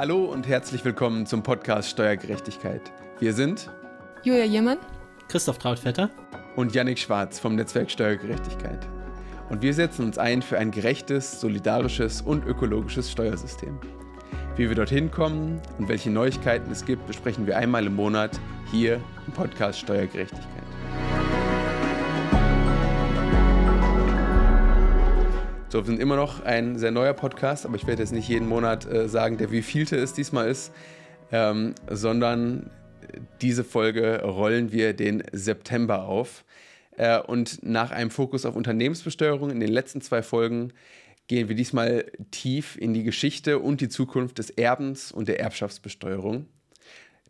Hallo und herzlich willkommen zum Podcast Steuergerechtigkeit. Wir sind Julia Jemann, Christoph Trautvetter und Yannick Schwarz vom Netzwerk Steuergerechtigkeit. Und wir setzen uns ein für ein gerechtes, solidarisches und ökologisches Steuersystem. Wie wir dorthin kommen und welche Neuigkeiten es gibt, besprechen wir einmal im Monat hier im Podcast Steuergerechtigkeit. So, wir sind immer noch ein sehr neuer Podcast, aber ich werde jetzt nicht jeden Monat äh, sagen, der wievielte es diesmal ist, ähm, sondern diese Folge rollen wir den September auf. Äh, und nach einem Fokus auf Unternehmensbesteuerung in den letzten zwei Folgen gehen wir diesmal tief in die Geschichte und die Zukunft des Erbens und der Erbschaftsbesteuerung.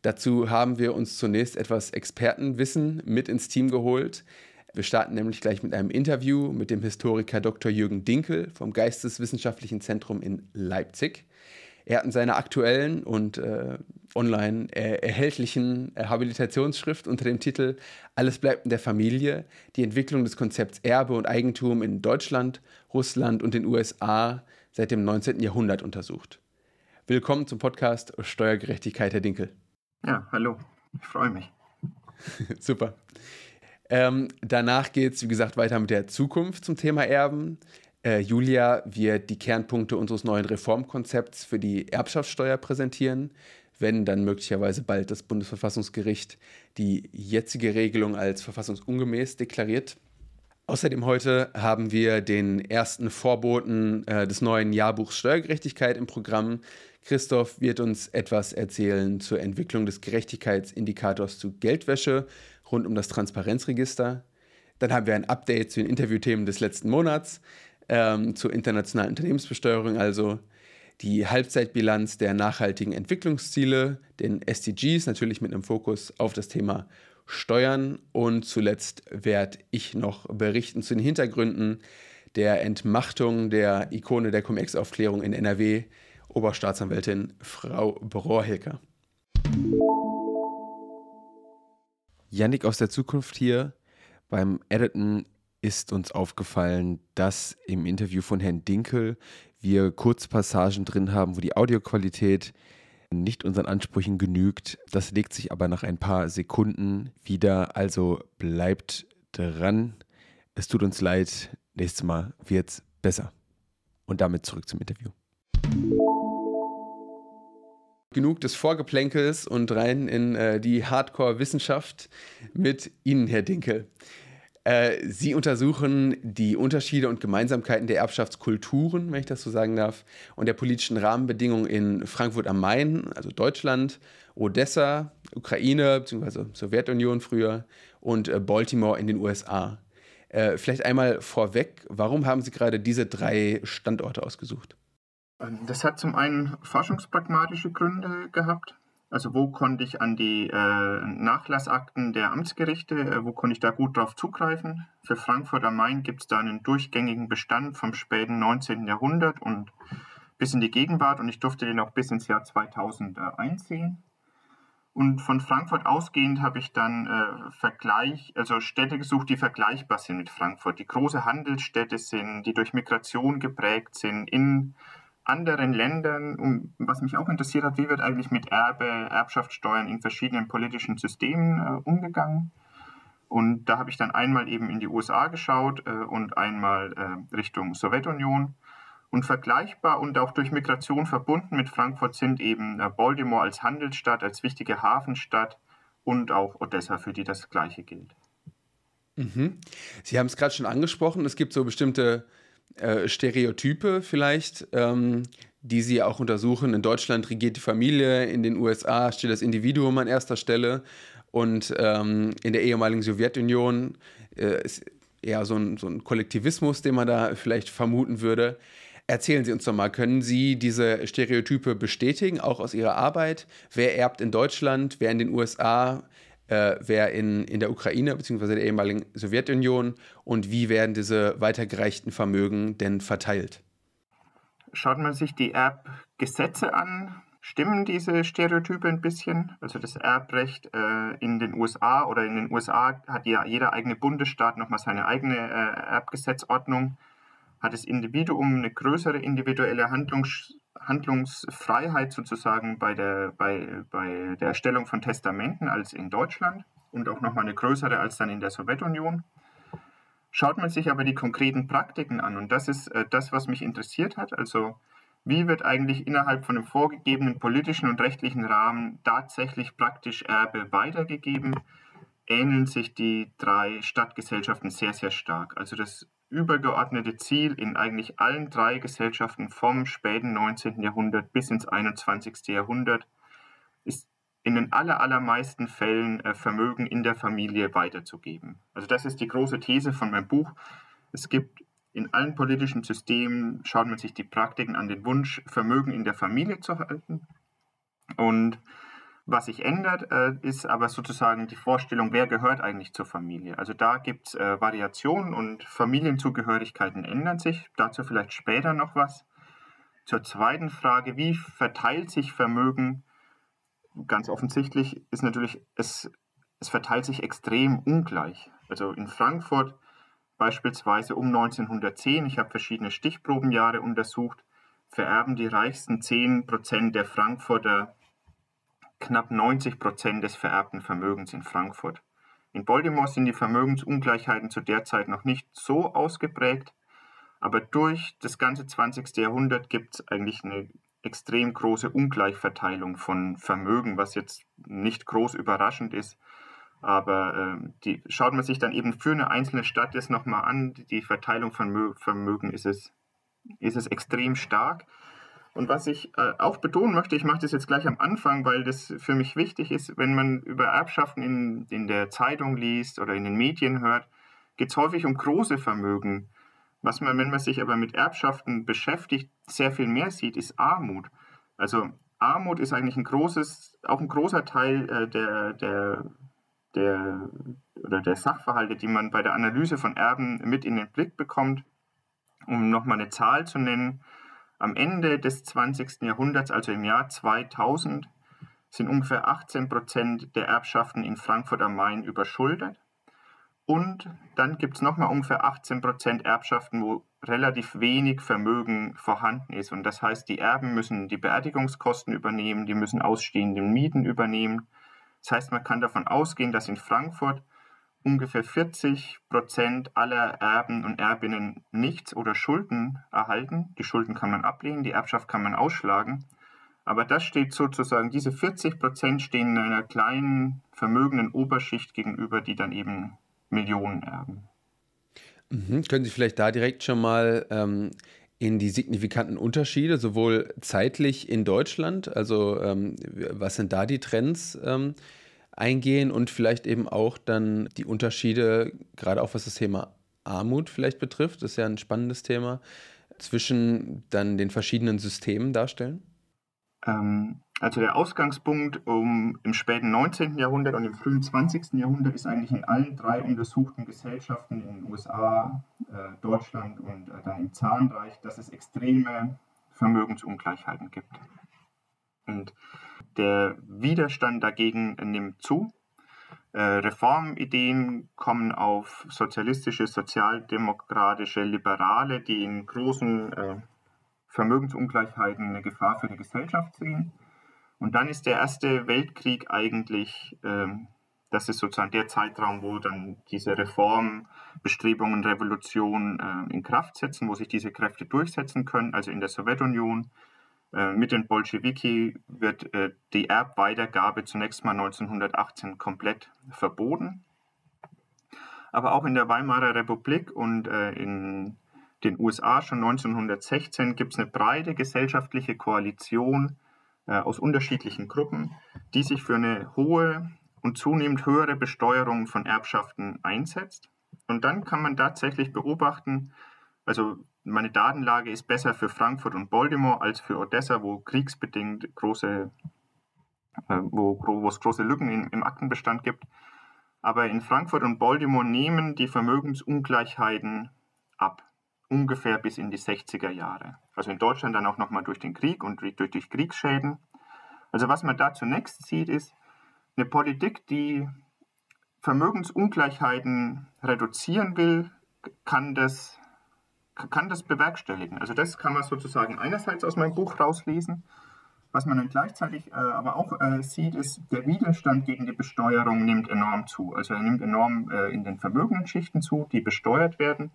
Dazu haben wir uns zunächst etwas Expertenwissen mit ins Team geholt. Wir starten nämlich gleich mit einem Interview mit dem Historiker Dr. Jürgen Dinkel vom Geisteswissenschaftlichen Zentrum in Leipzig. Er hat in seiner aktuellen und äh, online äh, erhältlichen äh, Habilitationsschrift unter dem Titel Alles bleibt in der Familie die Entwicklung des Konzepts Erbe und Eigentum in Deutschland, Russland und den USA seit dem 19. Jahrhundert untersucht. Willkommen zum Podcast Steuergerechtigkeit, Herr Dinkel. Ja, hallo, ich freue mich. Super. Ähm, danach geht es, wie gesagt, weiter mit der Zukunft zum Thema Erben. Äh, Julia wird die Kernpunkte unseres neuen Reformkonzepts für die Erbschaftssteuer präsentieren, wenn dann möglicherweise bald das Bundesverfassungsgericht die jetzige Regelung als verfassungsungemäß deklariert. Außerdem heute haben wir den ersten Vorboten äh, des neuen Jahrbuchs Steuergerechtigkeit im Programm. Christoph wird uns etwas erzählen zur Entwicklung des Gerechtigkeitsindikators zu Geldwäsche rund um das Transparenzregister. Dann haben wir ein Update zu den Interviewthemen des letzten Monats, ähm, zur internationalen Unternehmensbesteuerung, also die Halbzeitbilanz der nachhaltigen Entwicklungsziele, den SDGs, natürlich mit einem Fokus auf das Thema Steuern. Und zuletzt werde ich noch berichten zu den Hintergründen der Entmachtung der Ikone der Cum-Ex-Aufklärung in NRW, Oberstaatsanwältin Frau Brohrhilker. Yannick aus der Zukunft hier. Beim Editen ist uns aufgefallen, dass im Interview von Herrn Dinkel wir Kurzpassagen drin haben, wo die Audioqualität nicht unseren Ansprüchen genügt. Das legt sich aber nach ein paar Sekunden wieder. Also bleibt dran. Es tut uns leid. Nächstes Mal wird's besser. Und damit zurück zum Interview. Genug des Vorgeplänkels und rein in äh, die Hardcore-Wissenschaft mit Ihnen, Herr Dinkel. Äh, Sie untersuchen die Unterschiede und Gemeinsamkeiten der Erbschaftskulturen, wenn ich das so sagen darf, und der politischen Rahmenbedingungen in Frankfurt am Main, also Deutschland, Odessa, Ukraine bzw. Sowjetunion früher und äh, Baltimore in den USA. Äh, vielleicht einmal vorweg, warum haben Sie gerade diese drei Standorte ausgesucht? Das hat zum einen forschungspragmatische Gründe gehabt. Also wo konnte ich an die äh, Nachlassakten der Amtsgerichte, äh, wo konnte ich da gut drauf zugreifen? Für Frankfurt am Main gibt es da einen durchgängigen Bestand vom späten 19. Jahrhundert und bis in die Gegenwart und ich durfte den auch bis ins Jahr 2000 äh, einsehen. Und von Frankfurt ausgehend habe ich dann äh, Vergleich, also Städte gesucht, die vergleichbar sind mit Frankfurt, die große Handelsstädte sind, die durch Migration geprägt sind, in anderen Ländern, um, was mich auch interessiert hat, wie wird eigentlich mit Erbe, Erbschaftssteuern in verschiedenen politischen Systemen äh, umgegangen. Und da habe ich dann einmal eben in die USA geschaut äh, und einmal äh, Richtung Sowjetunion. Und vergleichbar und auch durch Migration verbunden mit Frankfurt sind eben äh, Baltimore als Handelsstadt, als wichtige Hafenstadt und auch Odessa, für die das Gleiche gilt. Mhm. Sie haben es gerade schon angesprochen, es gibt so bestimmte äh, Stereotype vielleicht, ähm, die sie auch untersuchen. In Deutschland regiert die Familie, in den USA steht das Individuum an erster Stelle und ähm, in der ehemaligen Sowjetunion äh, ist eher so ein, so ein Kollektivismus, den man da vielleicht vermuten würde. Erzählen Sie uns doch mal, können Sie diese Stereotype bestätigen, auch aus Ihrer Arbeit? Wer erbt in Deutschland, wer in den USA? Äh, wer in, in der Ukraine bzw. der ehemaligen Sowjetunion und wie werden diese weitergereichten Vermögen denn verteilt? Schaut man sich die Erbgesetze an, stimmen diese Stereotype ein bisschen. Also das Erbrecht äh, in den USA oder in den USA hat ja jeder eigene Bundesstaat nochmal seine eigene äh, Erbgesetzordnung, hat das Individuum eine größere individuelle Handlungs Handlungsfreiheit sozusagen bei der, bei, bei der Erstellung von Testamenten als in Deutschland und auch nochmal eine größere als dann in der Sowjetunion. Schaut man sich aber die konkreten Praktiken an und das ist äh, das, was mich interessiert hat. Also wie wird eigentlich innerhalb von einem vorgegebenen politischen und rechtlichen Rahmen tatsächlich praktisch Erbe weitergegeben? Ähneln sich die drei Stadtgesellschaften sehr, sehr stark. Also das übergeordnete Ziel in eigentlich allen drei Gesellschaften vom späten 19. Jahrhundert bis ins 21. Jahrhundert ist in den allermeisten Fällen äh, Vermögen in der Familie weiterzugeben. Also das ist die große These von meinem Buch. Es gibt in allen politischen Systemen, schaut man sich die Praktiken an, den Wunsch, Vermögen in der Familie zu halten. Und was sich ändert, äh, ist aber sozusagen die Vorstellung, wer gehört eigentlich zur Familie. Also da gibt es äh, Variationen und Familienzugehörigkeiten ändern sich. Dazu vielleicht später noch was. Zur zweiten Frage, wie verteilt sich Vermögen ganz offensichtlich ist natürlich, es, es verteilt sich extrem ungleich. Also in Frankfurt beispielsweise um 1910, ich habe verschiedene Stichprobenjahre untersucht, vererben die reichsten 10 Prozent der Frankfurter knapp 90 Prozent des vererbten Vermögens in Frankfurt. In Baltimore sind die Vermögensungleichheiten zu der Zeit noch nicht so ausgeprägt, aber durch das ganze 20. Jahrhundert gibt es eigentlich eine extrem große Ungleichverteilung von Vermögen, was jetzt nicht groß überraschend ist. Aber äh, die, schaut man sich dann eben für eine einzelne Stadt jetzt nochmal an, die Verteilung von Vermögen ist es, ist es extrem stark. Und was ich äh, auch betonen möchte, ich mache das jetzt gleich am Anfang, weil das für mich wichtig ist, wenn man über Erbschaften in, in der Zeitung liest oder in den Medien hört, geht es häufig um große Vermögen. Was man, wenn man sich aber mit Erbschaften beschäftigt, sehr viel mehr sieht, ist Armut. Also Armut ist eigentlich ein großes, auch ein großer Teil äh, der, der, der, oder der Sachverhalte, die man bei der Analyse von Erben mit in den Blick bekommt. Um nochmal eine Zahl zu nennen, am Ende des 20. Jahrhunderts, also im Jahr 2000, sind ungefähr 18 Prozent der Erbschaften in Frankfurt am Main überschuldet. Und dann gibt es nochmal ungefähr 18 Prozent Erbschaften, wo relativ wenig Vermögen vorhanden ist. Und das heißt, die Erben müssen die Beerdigungskosten übernehmen, die müssen ausstehende Mieten übernehmen. Das heißt, man kann davon ausgehen, dass in Frankfurt ungefähr 40 Prozent aller Erben und Erbinnen nichts oder Schulden erhalten. Die Schulden kann man ablehnen, die Erbschaft kann man ausschlagen. Aber das steht sozusagen, diese 40 Prozent stehen einer kleinen vermögenden Oberschicht gegenüber, die dann eben Millionen erben. Mhm. Können Sie vielleicht da direkt schon mal ähm, in die signifikanten Unterschiede, sowohl zeitlich in Deutschland, also ähm, was sind da die Trends, ähm, eingehen und vielleicht eben auch dann die Unterschiede, gerade auch was das Thema Armut vielleicht betrifft, das ist ja ein spannendes Thema, zwischen dann den verschiedenen Systemen darstellen? Ähm, also der Ausgangspunkt um, im späten 19. Jahrhundert und im frühen 20. Jahrhundert ist eigentlich in allen drei untersuchten Gesellschaften in den USA, äh, Deutschland und äh, dann im Zarenreich, dass es extreme Vermögensungleichheiten gibt. Und der Widerstand dagegen nimmt zu. Äh, Reformideen kommen auf sozialistische, sozialdemokratische, liberale, die in großen äh, Vermögensungleichheiten eine Gefahr für die Gesellschaft sehen. Und dann ist der Erste Weltkrieg eigentlich, ähm, das ist sozusagen der Zeitraum, wo dann diese Reformbestrebungen, Revolution äh, in Kraft setzen, wo sich diese Kräfte durchsetzen können. Also in der Sowjetunion mit den Bolschewiki wird äh, die Erbweitergabe zunächst mal 1918 komplett verboten. Aber auch in der Weimarer Republik und äh, in den USA schon 1916 gibt es eine breite gesellschaftliche Koalition äh, aus unterschiedlichen Gruppen, die sich für eine hohe und zunehmend höhere Besteuerung von Erbschaften einsetzt. Und dann kann man tatsächlich beobachten, also meine Datenlage ist besser für Frankfurt und Baltimore als für Odessa, wo kriegsbedingt große, äh, wo, es große Lücken in, im Aktenbestand gibt. Aber in Frankfurt und Baltimore nehmen die Vermögensungleichheiten ab ungefähr bis in die 60er Jahre. Also in Deutschland dann auch nochmal durch den Krieg und durch, durch Kriegsschäden. Also was man da zunächst sieht, ist eine Politik, die Vermögensungleichheiten reduzieren will, kann das, kann das bewerkstelligen. Also das kann man sozusagen einerseits aus meinem Buch rauslesen. Was man dann gleichzeitig äh, aber auch äh, sieht, ist, der Widerstand gegen die Besteuerung nimmt enorm zu. Also er nimmt enorm äh, in den vermögenden Schichten zu, die besteuert werden.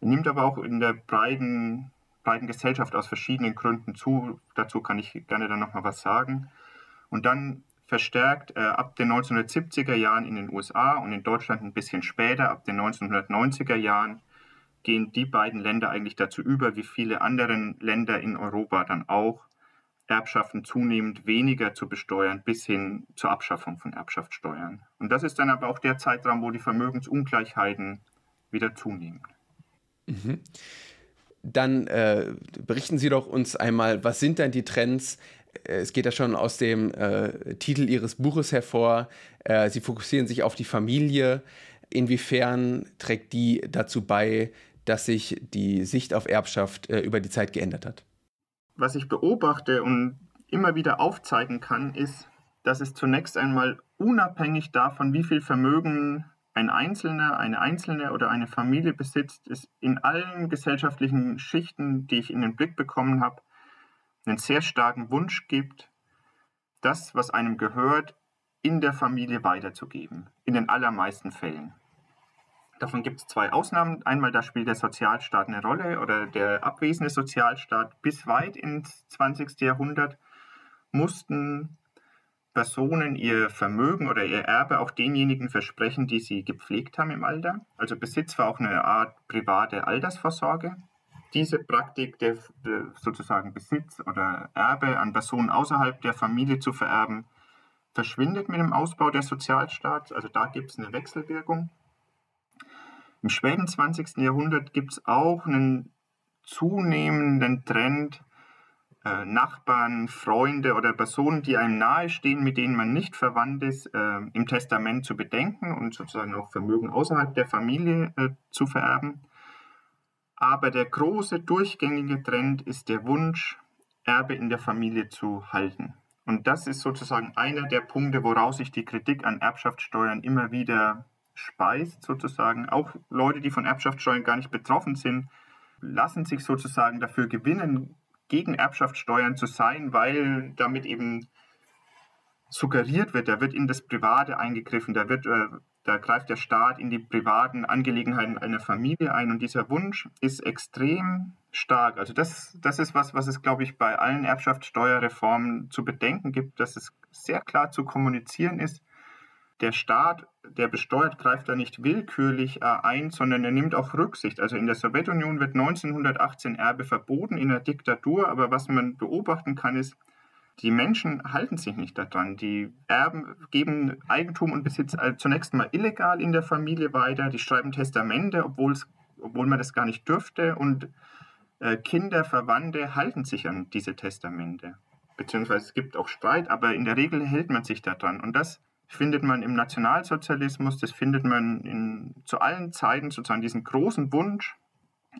Er nimmt aber auch in der breiten, breiten Gesellschaft aus verschiedenen Gründen zu. Dazu kann ich gerne dann nochmal was sagen. Und dann verstärkt äh, ab den 1970er Jahren in den USA und in Deutschland ein bisschen später, ab den 1990er Jahren, gehen die beiden Länder eigentlich dazu über, wie viele andere Länder in Europa dann auch, Erbschaften zunehmend weniger zu besteuern, bis hin zur Abschaffung von Erbschaftssteuern. Und das ist dann aber auch der Zeitraum, wo die Vermögensungleichheiten wieder zunehmen. Mhm. Dann äh, berichten Sie doch uns einmal, was sind denn die Trends? Äh, es geht ja schon aus dem äh, Titel Ihres Buches hervor. Äh, Sie fokussieren sich auf die Familie. Inwiefern trägt die dazu bei, dass sich die Sicht auf Erbschaft äh, über die Zeit geändert hat? was ich beobachte und immer wieder aufzeigen kann, ist, dass es zunächst einmal unabhängig davon, wie viel Vermögen ein Einzelner, eine Einzelne oder eine Familie besitzt, es in allen gesellschaftlichen Schichten, die ich in den Blick bekommen habe, einen sehr starken Wunsch gibt, das, was einem gehört, in der Familie weiterzugeben. In den allermeisten Fällen. Davon gibt es zwei Ausnahmen. Einmal, da spielt der Sozialstaat eine Rolle oder der abwesende Sozialstaat. Bis weit ins 20. Jahrhundert mussten Personen ihr Vermögen oder ihr Erbe auch denjenigen versprechen, die sie gepflegt haben im Alter. Also Besitz war auch eine Art private Altersvorsorge. Diese Praktik, der, der sozusagen Besitz oder Erbe an Personen außerhalb der Familie zu vererben, verschwindet mit dem Ausbau des Sozialstaats. Also da gibt es eine Wechselwirkung. Im späten 20. Jahrhundert gibt es auch einen zunehmenden Trend, äh, Nachbarn, Freunde oder Personen, die einem nahestehen, mit denen man nicht verwandt ist, äh, im Testament zu bedenken und sozusagen auch Vermögen außerhalb der Familie äh, zu vererben. Aber der große durchgängige Trend ist der Wunsch, Erbe in der Familie zu halten. Und das ist sozusagen einer der Punkte, woraus sich die Kritik an Erbschaftssteuern immer wieder speist, sozusagen. Auch Leute, die von Erbschaftssteuern gar nicht betroffen sind, lassen sich sozusagen dafür gewinnen, gegen Erbschaftssteuern zu sein, weil damit eben suggeriert wird, da wird in das Private eingegriffen, da, wird, äh, da greift der Staat in die privaten Angelegenheiten einer Familie ein und dieser Wunsch ist extrem stark. Also das, das ist was, was es, glaube ich, bei allen Erbschaftssteuerreformen zu bedenken gibt, dass es sehr klar zu kommunizieren ist, der Staat, der besteuert, greift da nicht willkürlich äh, ein, sondern er nimmt auch Rücksicht. Also in der Sowjetunion wird 1918 Erbe verboten in der Diktatur, aber was man beobachten kann, ist, die Menschen halten sich nicht daran. Die Erben geben Eigentum und Besitz äh, zunächst mal illegal in der Familie weiter. Die schreiben Testamente, obwohl man das gar nicht dürfte. Und äh, Kinder, Verwandte halten sich an diese Testamente. Beziehungsweise es gibt auch Streit, aber in der Regel hält man sich daran. Und das findet man im Nationalsozialismus, das findet man in, zu allen Zeiten sozusagen diesen großen Wunsch,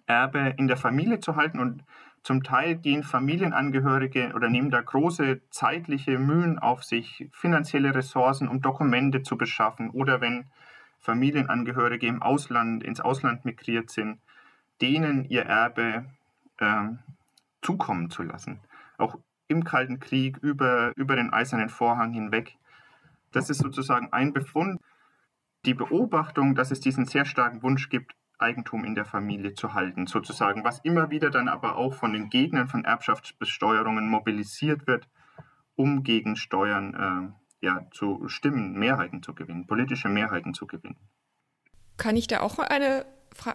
Erbe in der Familie zu halten. Und zum Teil gehen Familienangehörige oder nehmen da große zeitliche Mühen auf sich, finanzielle Ressourcen, um Dokumente zu beschaffen. Oder wenn Familienangehörige im Ausland, ins Ausland migriert sind, denen ihr Erbe äh, zukommen zu lassen. Auch im Kalten Krieg über, über den Eisernen Vorhang hinweg das ist sozusagen ein Befund. Die Beobachtung, dass es diesen sehr starken Wunsch gibt, Eigentum in der Familie zu halten, sozusagen, was immer wieder dann aber auch von den Gegnern von Erbschaftsbesteuerungen mobilisiert wird, um gegen Steuern äh, ja, zu stimmen, Mehrheiten zu gewinnen, politische Mehrheiten zu gewinnen. Kann ich da auch eine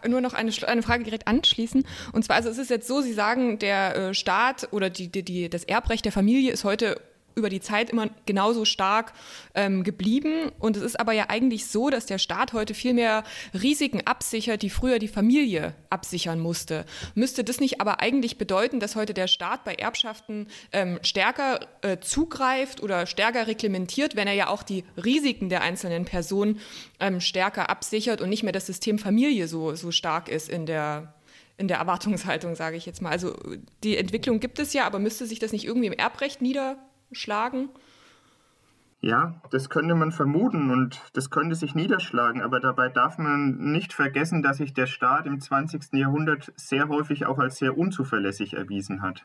nur noch eine, eine Frage direkt anschließen. Und zwar, also es ist jetzt so, Sie sagen, der äh, Staat oder die, die, die, das Erbrecht der Familie ist heute über die Zeit immer genauso stark ähm, geblieben. Und es ist aber ja eigentlich so, dass der Staat heute viel mehr Risiken absichert, die früher die Familie absichern musste. Müsste das nicht aber eigentlich bedeuten, dass heute der Staat bei Erbschaften ähm, stärker äh, zugreift oder stärker reglementiert, wenn er ja auch die Risiken der einzelnen Personen ähm, stärker absichert und nicht mehr das System Familie so, so stark ist in der in der Erwartungshaltung, sage ich jetzt mal. Also die Entwicklung gibt es ja, aber müsste sich das nicht irgendwie im Erbrecht nieder schlagen? Ja, das könnte man vermuten und das könnte sich niederschlagen, aber dabei darf man nicht vergessen, dass sich der Staat im 20. Jahrhundert sehr häufig auch als sehr unzuverlässig erwiesen hat.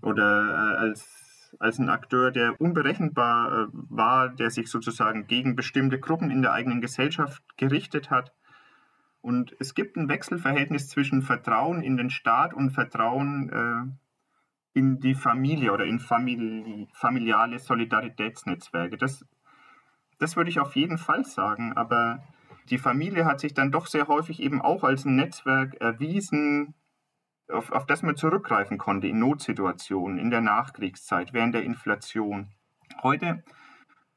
Oder äh, als, als ein Akteur, der unberechenbar äh, war, der sich sozusagen gegen bestimmte Gruppen in der eigenen Gesellschaft gerichtet hat. Und es gibt ein Wechselverhältnis zwischen Vertrauen in den Staat und Vertrauen äh, in die Familie oder in famili familiale Solidaritätsnetzwerke. Das, das würde ich auf jeden Fall sagen, aber die Familie hat sich dann doch sehr häufig eben auch als ein Netzwerk erwiesen, auf, auf das man zurückgreifen konnte in Notsituationen, in der Nachkriegszeit, während der Inflation. Heute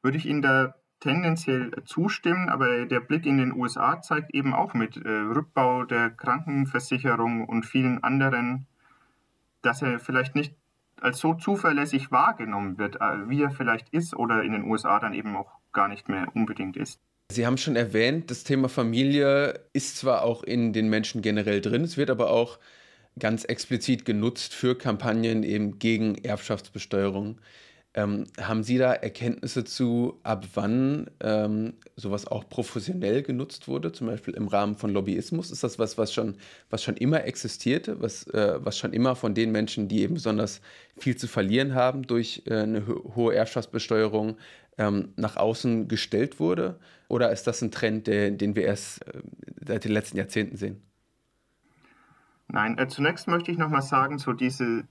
würde ich Ihnen da tendenziell zustimmen, aber der Blick in den USA zeigt eben auch mit äh, Rückbau der Krankenversicherung und vielen anderen dass er vielleicht nicht als so zuverlässig wahrgenommen wird, äh, wie er vielleicht ist oder in den USA dann eben auch gar nicht mehr unbedingt ist. Sie haben schon erwähnt, das Thema Familie ist zwar auch in den Menschen generell drin, es wird aber auch ganz explizit genutzt für Kampagnen eben gegen Erbschaftsbesteuerung. Ähm, haben Sie da Erkenntnisse zu, ab wann ähm, sowas auch professionell genutzt wurde, zum Beispiel im Rahmen von Lobbyismus? Ist das was, was schon, was schon immer existierte, was, äh, was schon immer von den Menschen, die eben besonders viel zu verlieren haben durch äh, eine ho hohe Erbschaftsbesteuerung, ähm, nach außen gestellt wurde? Oder ist das ein Trend, der, den wir erst äh, seit den letzten Jahrzehnten sehen? Nein, äh, zunächst möchte ich nochmal sagen, so diese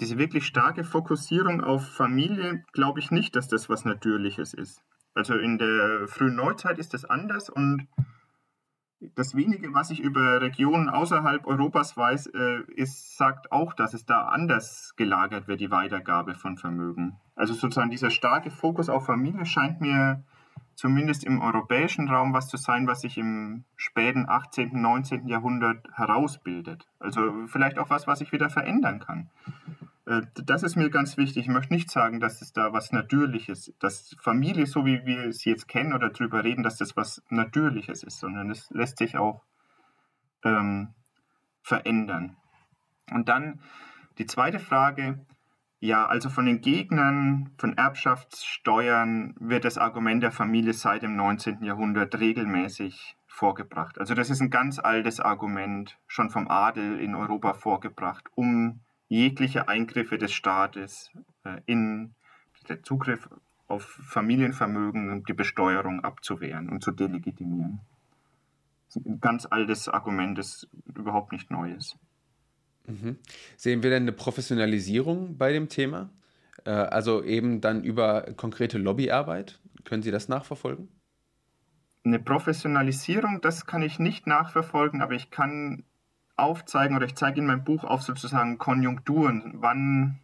diese wirklich starke Fokussierung auf Familie, glaube ich nicht, dass das was Natürliches ist. Also in der frühen Neuzeit ist das anders und das wenige, was ich über Regionen außerhalb Europas weiß, äh, ist, sagt auch, dass es da anders gelagert wird, die Weitergabe von Vermögen. Also sozusagen dieser starke Fokus auf Familie scheint mir zumindest im europäischen Raum was zu sein, was sich im späten 18., 19. Jahrhundert herausbildet. Also vielleicht auch was, was sich wieder verändern kann. Äh, das ist mir ganz wichtig. Ich möchte nicht sagen, dass es da was Natürliches, dass Familie, so wie wir sie jetzt kennen oder darüber reden, dass das was Natürliches ist, sondern es lässt sich auch ähm, verändern. Und dann die zweite Frage, ja, also von den Gegnern von Erbschaftssteuern wird das Argument der Familie seit dem 19. Jahrhundert regelmäßig vorgebracht. Also das ist ein ganz altes Argument, schon vom Adel in Europa vorgebracht, um jegliche Eingriffe des Staates äh, in den Zugriff auf Familienvermögen und die Besteuerung abzuwehren und zu delegitimieren. Das ist ein ganz altes Argument, das überhaupt nicht neu ist. Mhm. Sehen wir denn eine Professionalisierung bei dem Thema? Äh, also eben dann über konkrete Lobbyarbeit? Können Sie das nachverfolgen? Eine Professionalisierung, das kann ich nicht nachverfolgen, aber ich kann aufzeigen oder ich zeige in meinem Buch auf sozusagen Konjunkturen, wann,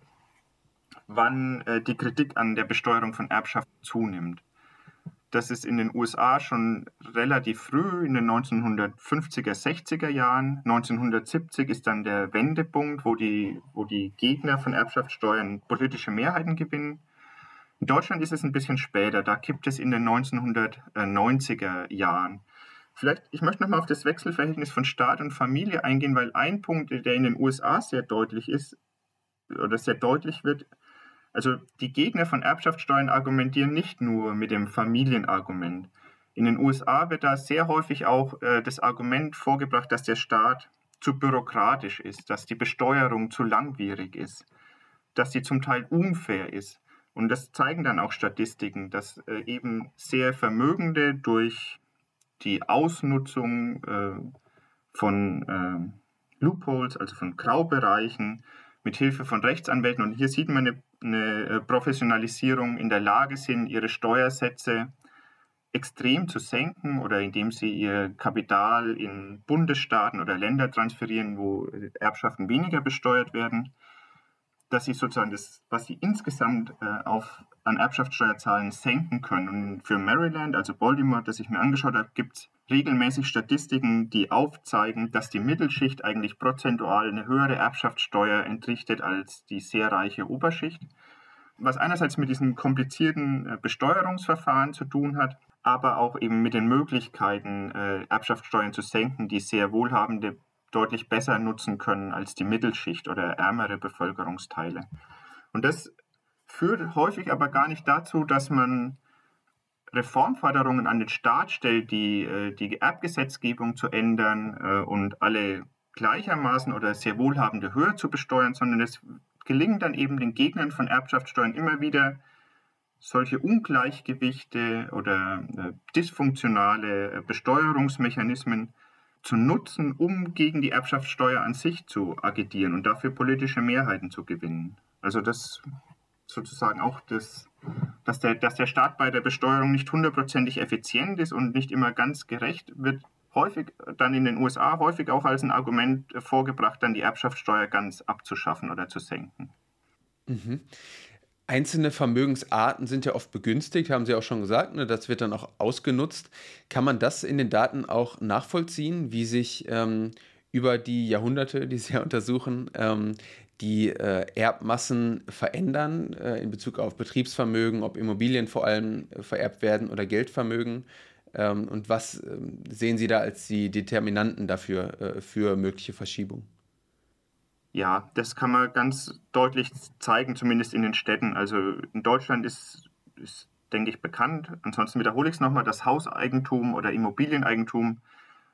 wann äh, die Kritik an der Besteuerung von Erbschaft zunimmt. Das ist in den USA schon relativ früh, in den 1950er, 60er Jahren. 1970 ist dann der Wendepunkt, wo die, wo die Gegner von Erbschaftssteuern politische Mehrheiten gewinnen. In Deutschland ist es ein bisschen später, da kippt es in den 1990er Jahren. Vielleicht, ich möchte nochmal auf das Wechselverhältnis von Staat und Familie eingehen, weil ein Punkt, der in den USA sehr deutlich ist, oder sehr deutlich wird, also die Gegner von Erbschaftssteuern argumentieren nicht nur mit dem Familienargument. In den USA wird da sehr häufig auch äh, das Argument vorgebracht, dass der Staat zu bürokratisch ist, dass die Besteuerung zu langwierig ist, dass sie zum Teil unfair ist. Und das zeigen dann auch Statistiken, dass äh, eben sehr Vermögende durch die Ausnutzung äh, von äh, Loopholes, also von Graubereichen, mit Hilfe von Rechtsanwälten. Und hier sieht man eine, eine äh, Professionalisierung in der Lage sind, ihre Steuersätze extrem zu senken oder indem sie ihr Kapital in Bundesstaaten oder Länder transferieren, wo Erbschaften weniger besteuert werden dass sie sozusagen das, was sie insgesamt äh, auf, an Erbschaftssteuerzahlen senken können. Und für Maryland, also Baltimore, das ich mir angeschaut habe, gibt es regelmäßig Statistiken, die aufzeigen, dass die Mittelschicht eigentlich prozentual eine höhere Erbschaftssteuer entrichtet als die sehr reiche Oberschicht. Was einerseits mit diesen komplizierten äh, Besteuerungsverfahren zu tun hat, aber auch eben mit den Möglichkeiten, äh, Erbschaftssteuern zu senken, die sehr wohlhabende deutlich besser nutzen können als die Mittelschicht oder ärmere Bevölkerungsteile. Und das führt häufig aber gar nicht dazu, dass man Reformforderungen an den Staat stellt, die, äh, die Erbgesetzgebung zu ändern äh, und alle gleichermaßen oder sehr wohlhabende höher zu besteuern, sondern es gelingt dann eben den Gegnern von Erbschaftssteuern immer wieder, solche Ungleichgewichte oder äh, dysfunktionale Besteuerungsmechanismen zu nutzen, um gegen die Erbschaftssteuer an sich zu agitieren und dafür politische Mehrheiten zu gewinnen. Also das sozusagen auch das, dass der, dass der Staat bei der Besteuerung nicht hundertprozentig effizient ist und nicht immer ganz gerecht, wird häufig dann in den USA häufig auch als ein Argument vorgebracht, dann die Erbschaftssteuer ganz abzuschaffen oder zu senken. Mhm. Einzelne Vermögensarten sind ja oft begünstigt, haben Sie auch schon gesagt. Ne? Das wird dann auch ausgenutzt. Kann man das in den Daten auch nachvollziehen, wie sich ähm, über die Jahrhunderte, die Sie ja untersuchen, ähm, die äh, Erbmassen verändern äh, in Bezug auf Betriebsvermögen, ob Immobilien vor allem äh, vererbt werden oder Geldvermögen. Ähm, und was ähm, sehen Sie da als die Determinanten dafür äh, für mögliche Verschiebungen? Ja, das kann man ganz deutlich zeigen, zumindest in den Städten. Also in Deutschland ist, ist denke ich, bekannt. Ansonsten wiederhole ich es nochmal, das Hauseigentum oder Immobilieneigentum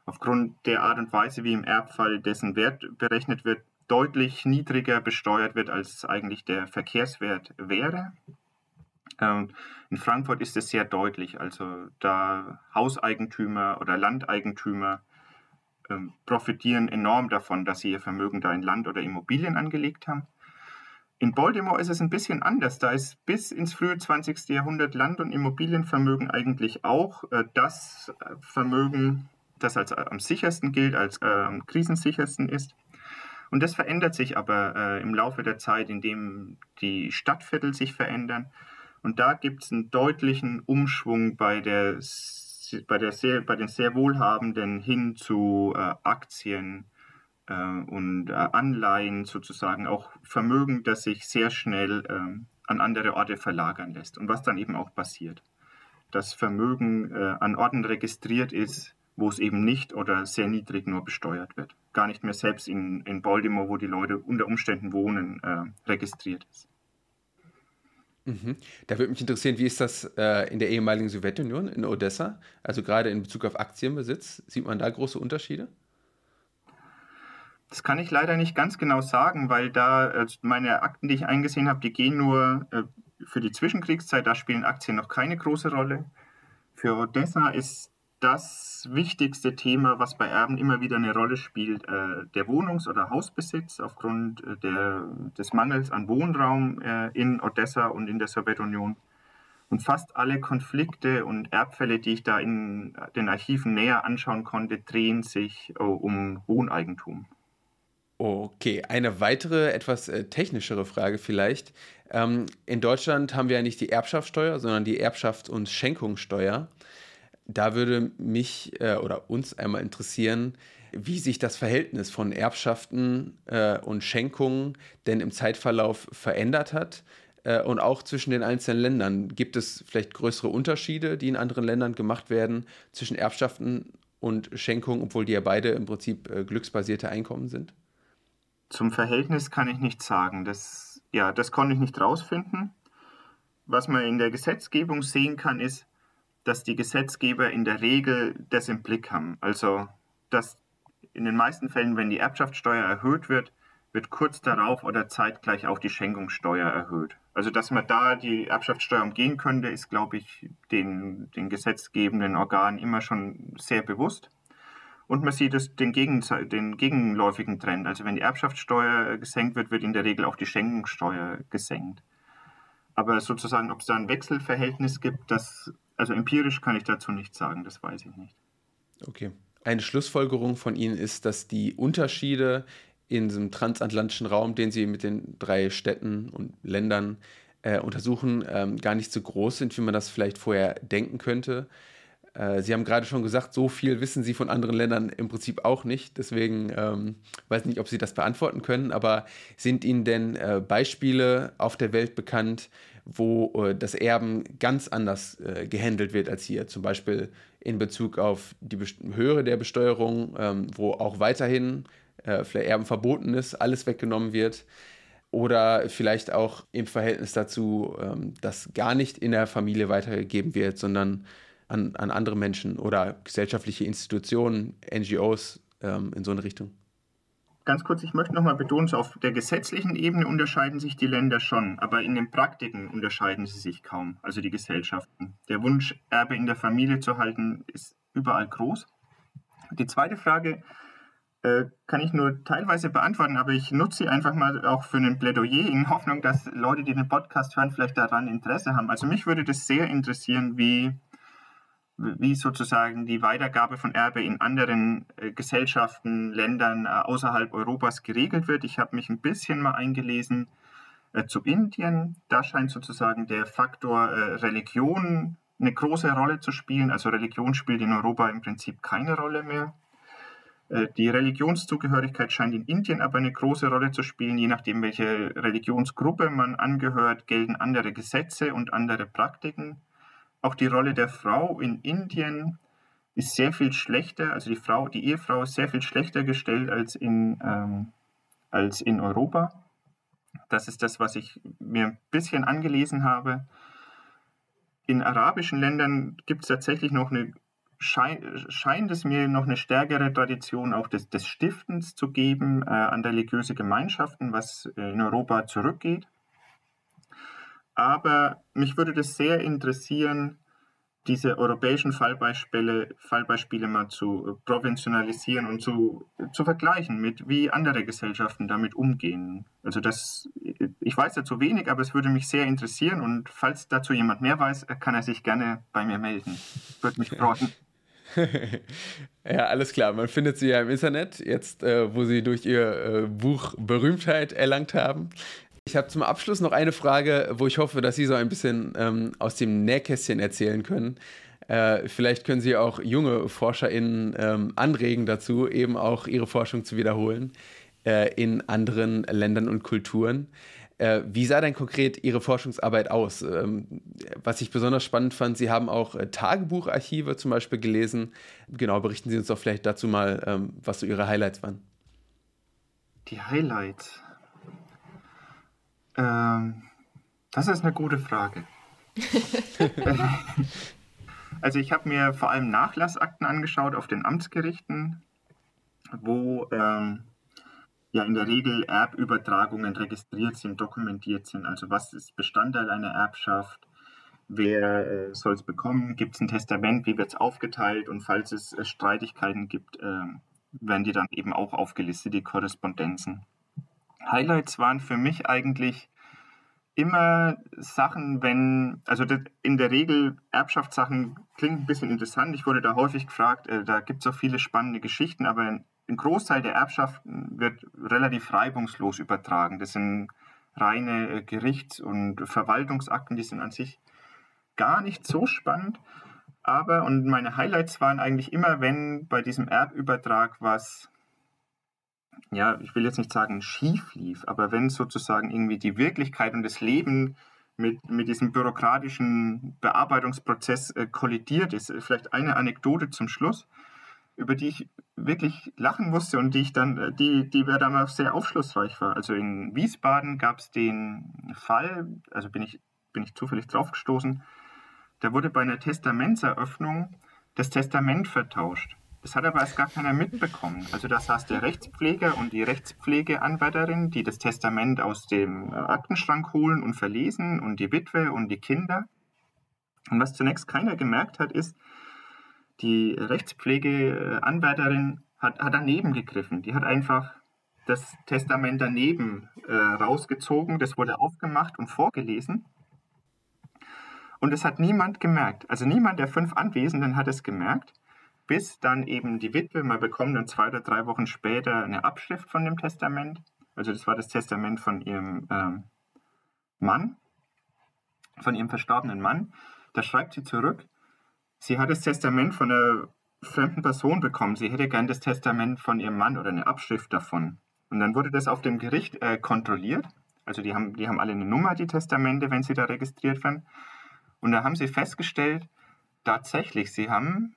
aufgrund der Art und Weise, wie im Erbfall dessen Wert berechnet wird, deutlich niedriger besteuert wird, als eigentlich der Verkehrswert wäre. Ähm, in Frankfurt ist es sehr deutlich, also da Hauseigentümer oder Landeigentümer ähm, profitieren enorm davon, dass sie ihr Vermögen da in Land oder Immobilien angelegt haben. In Baltimore ist es ein bisschen anders. Da ist bis ins frühe 20. Jahrhundert Land- und Immobilienvermögen eigentlich auch äh, das Vermögen, das als am sichersten gilt, als äh, am krisensichersten ist. Und das verändert sich aber äh, im Laufe der Zeit, indem die Stadtviertel sich verändern. Und da gibt es einen deutlichen Umschwung bei, der, bei, der sehr, bei den sehr Wohlhabenden hin zu äh, Aktien äh, und äh, Anleihen sozusagen, auch Vermögen, das sich sehr schnell ähm, an andere Orte verlagern lässt. Und was dann eben auch passiert. Das Vermögen äh, an Orten registriert ist, wo es eben nicht oder sehr niedrig nur besteuert wird. Gar nicht mehr selbst in, in Baltimore, wo die Leute unter Umständen wohnen, äh, registriert ist. Mhm. Da würde mich interessieren, wie ist das äh, in der ehemaligen Sowjetunion, in Odessa? Also gerade in Bezug auf Aktienbesitz, sieht man da große Unterschiede? Das kann ich leider nicht ganz genau sagen, weil da äh, meine Akten, die ich eingesehen habe, die gehen nur äh, für die Zwischenkriegszeit, da spielen Aktien noch keine große Rolle. Für Odessa ist das wichtigste Thema, was bei Erben immer wieder eine Rolle spielt, äh, der Wohnungs- oder Hausbesitz aufgrund äh, der, des Mangels an Wohnraum äh, in Odessa und in der Sowjetunion. Und fast alle Konflikte und Erbfälle, die ich da in den Archiven näher anschauen konnte, drehen sich äh, um Wohneigentum. Okay, eine weitere, etwas äh, technischere Frage vielleicht. Ähm, in Deutschland haben wir ja nicht die Erbschaftssteuer, sondern die Erbschafts- und Schenkungssteuer da würde mich äh, oder uns einmal interessieren, wie sich das Verhältnis von Erbschaften äh, und Schenkungen denn im Zeitverlauf verändert hat äh, und auch zwischen den einzelnen Ländern. Gibt es vielleicht größere Unterschiede, die in anderen Ländern gemacht werden zwischen Erbschaften und Schenkungen, obwohl die ja beide im Prinzip äh, glücksbasierte Einkommen sind? Zum Verhältnis kann ich nichts sagen. Das, ja, das konnte ich nicht rausfinden. Was man in der Gesetzgebung sehen kann, ist, dass die Gesetzgeber in der Regel das im Blick haben. Also, dass in den meisten Fällen, wenn die Erbschaftssteuer erhöht wird, wird kurz darauf oder zeitgleich auch die Schenkungssteuer erhöht. Also, dass man da die Erbschaftssteuer umgehen könnte, ist, glaube ich, den, den gesetzgebenden Organen immer schon sehr bewusst. Und man sieht es, den, Gegen, den gegenläufigen Trend. Also wenn die Erbschaftssteuer gesenkt wird, wird in der Regel auch die Schenkungssteuer gesenkt. Aber sozusagen, ob es da ein Wechselverhältnis gibt, das also empirisch kann ich dazu nichts sagen, das weiß ich nicht. Okay. Eine Schlussfolgerung von Ihnen ist, dass die Unterschiede in diesem transatlantischen Raum, den Sie mit den drei Städten und Ländern äh, untersuchen, ähm, gar nicht so groß sind, wie man das vielleicht vorher denken könnte. Äh, Sie haben gerade schon gesagt, so viel wissen Sie von anderen Ländern im Prinzip auch nicht. Deswegen ähm, weiß nicht, ob Sie das beantworten können. Aber sind Ihnen denn äh, Beispiele auf der Welt bekannt, wo äh, das Erben ganz anders äh, gehandelt wird als hier. Zum Beispiel in Bezug auf die Best Höhe der Besteuerung, ähm, wo auch weiterhin äh, vielleicht Erben verboten ist, alles weggenommen wird. oder vielleicht auch im Verhältnis dazu, ähm, dass gar nicht in der Familie weitergegeben wird, sondern an, an andere Menschen oder gesellschaftliche Institutionen, NGOs ähm, in so eine Richtung? Ganz kurz, ich möchte nochmal betonen, auf der gesetzlichen Ebene unterscheiden sich die Länder schon, aber in den Praktiken unterscheiden sie sich kaum, also die Gesellschaften. Der Wunsch, Erbe in der Familie zu halten, ist überall groß. Die zweite Frage äh, kann ich nur teilweise beantworten, aber ich nutze sie einfach mal auch für ein Plädoyer in Hoffnung, dass Leute, die den Podcast hören, vielleicht daran Interesse haben. Also mich würde das sehr interessieren, wie wie sozusagen die Weitergabe von Erbe in anderen äh, Gesellschaften, Ländern äh, außerhalb Europas geregelt wird. Ich habe mich ein bisschen mal eingelesen äh, zu Indien. Da scheint sozusagen der Faktor äh, Religion eine große Rolle zu spielen. Also Religion spielt in Europa im Prinzip keine Rolle mehr. Äh, die Religionszugehörigkeit scheint in Indien aber eine große Rolle zu spielen. Je nachdem, welche Religionsgruppe man angehört, gelten andere Gesetze und andere Praktiken. Auch die Rolle der Frau in Indien ist sehr viel schlechter, also die Frau, die Ehefrau ist sehr viel schlechter gestellt als in, ähm, als in Europa. Das ist das, was ich mir ein bisschen angelesen habe. In arabischen Ländern gibt es tatsächlich noch eine, scheint es mir noch eine stärkere Tradition auch des, des Stiftens zu geben äh, an religiöse Gemeinschaften, was in Europa zurückgeht. Aber mich würde das sehr interessieren, diese europäischen Fallbeispiele, Fallbeispiele mal zu provinzialisieren und zu, zu vergleichen mit, wie andere Gesellschaften damit umgehen. Also das, ich weiß dazu wenig, aber es würde mich sehr interessieren und falls dazu jemand mehr weiß, kann er sich gerne bei mir melden. Würde mich freuen. ja, alles klar. Man findet sie ja im Internet, jetzt, äh, wo sie durch ihr äh, Buch Berühmtheit erlangt haben. Ich habe zum Abschluss noch eine Frage, wo ich hoffe, dass Sie so ein bisschen ähm, aus dem Nähkästchen erzählen können. Äh, vielleicht können Sie auch junge ForscherInnen ähm, anregen dazu, eben auch ihre Forschung zu wiederholen äh, in anderen Ländern und Kulturen. Äh, wie sah denn konkret Ihre Forschungsarbeit aus? Ähm, was ich besonders spannend fand, Sie haben auch äh, Tagebucharchive zum Beispiel gelesen. Genau, berichten Sie uns doch vielleicht dazu mal, ähm, was so Ihre Highlights waren. Die Highlights. Ähm, das ist eine gute Frage. also ich habe mir vor allem Nachlassakten angeschaut auf den Amtsgerichten, wo ähm, ja in der Regel Erbübertragungen registriert sind, dokumentiert sind. Also was ist Bestandteil einer Erbschaft? Wer äh, soll es bekommen? Gibt es ein Testament? Wie wird es aufgeteilt? Und falls es äh, Streitigkeiten gibt, äh, werden die dann eben auch aufgelistet, die Korrespondenzen. Highlights waren für mich eigentlich immer Sachen, wenn, also in der Regel Erbschaftssachen klingen ein bisschen interessant. Ich wurde da häufig gefragt, äh, da gibt es auch viele spannende Geschichten, aber ein Großteil der Erbschaften wird relativ reibungslos übertragen. Das sind reine äh, Gerichts- und Verwaltungsakten, die sind an sich gar nicht so spannend. Aber, und meine Highlights waren eigentlich immer, wenn bei diesem Erbübertrag was ja, ich will jetzt nicht sagen schief lief, aber wenn sozusagen irgendwie die Wirklichkeit und das Leben mit, mit diesem bürokratischen Bearbeitungsprozess äh, kollidiert ist. Vielleicht eine Anekdote zum Schluss, über die ich wirklich lachen musste und die ich dann, äh, die, die damals sehr aufschlussreich war. Also in Wiesbaden gab es den Fall, also bin ich, bin ich zufällig draufgestoßen, da wurde bei einer Testamentseröffnung das Testament vertauscht. Das hat aber erst gar keiner mitbekommen. Also da saß der Rechtspfleger und die Rechtspflegeanwärterin, die das Testament aus dem Aktenschrank holen und verlesen und die Witwe und die Kinder. Und was zunächst keiner gemerkt hat, ist, die Rechtspflegeanwärterin hat, hat daneben gegriffen. Die hat einfach das Testament daneben äh, rausgezogen, das wurde aufgemacht und vorgelesen. Und es hat niemand gemerkt. Also niemand der fünf Anwesenden hat es gemerkt bis dann eben die Witwe mal bekommt und zwei oder drei Wochen später eine Abschrift von dem Testament. Also das war das Testament von ihrem ähm, Mann, von ihrem verstorbenen Mann. Da schreibt sie zurück, sie hat das Testament von einer fremden Person bekommen. Sie hätte gern das Testament von ihrem Mann oder eine Abschrift davon. Und dann wurde das auf dem Gericht äh, kontrolliert. Also die haben, die haben alle eine Nummer, die Testamente, wenn sie da registriert werden. Und da haben sie festgestellt, tatsächlich, sie haben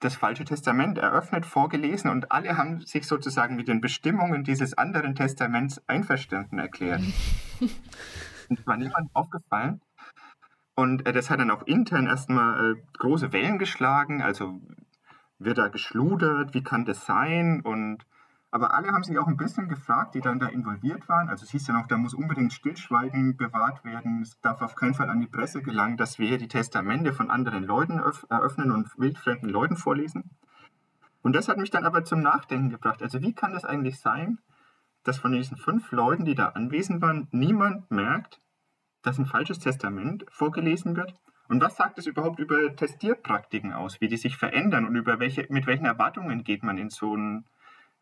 das Falsche Testament eröffnet, vorgelesen und alle haben sich sozusagen mit den Bestimmungen dieses anderen Testaments einverstanden erklärt. und war niemand aufgefallen. Und äh, das hat dann auch intern erstmal äh, große Wellen geschlagen. Also wird da geschludert, wie kann das sein? Und aber alle haben sich auch ein bisschen gefragt, die dann da involviert waren. Also es hieß ja noch, da muss unbedingt Stillschweigen bewahrt werden. Es darf auf keinen Fall an die Presse gelangen, dass wir hier die Testamente von anderen Leuten eröffnen und wildfremden Leuten vorlesen. Und das hat mich dann aber zum Nachdenken gebracht. Also wie kann das eigentlich sein, dass von diesen fünf Leuten, die da anwesend waren, niemand merkt, dass ein falsches Testament vorgelesen wird? Und was sagt es überhaupt über Testierpraktiken aus, wie die sich verändern und über welche, mit welchen Erwartungen geht man in so ein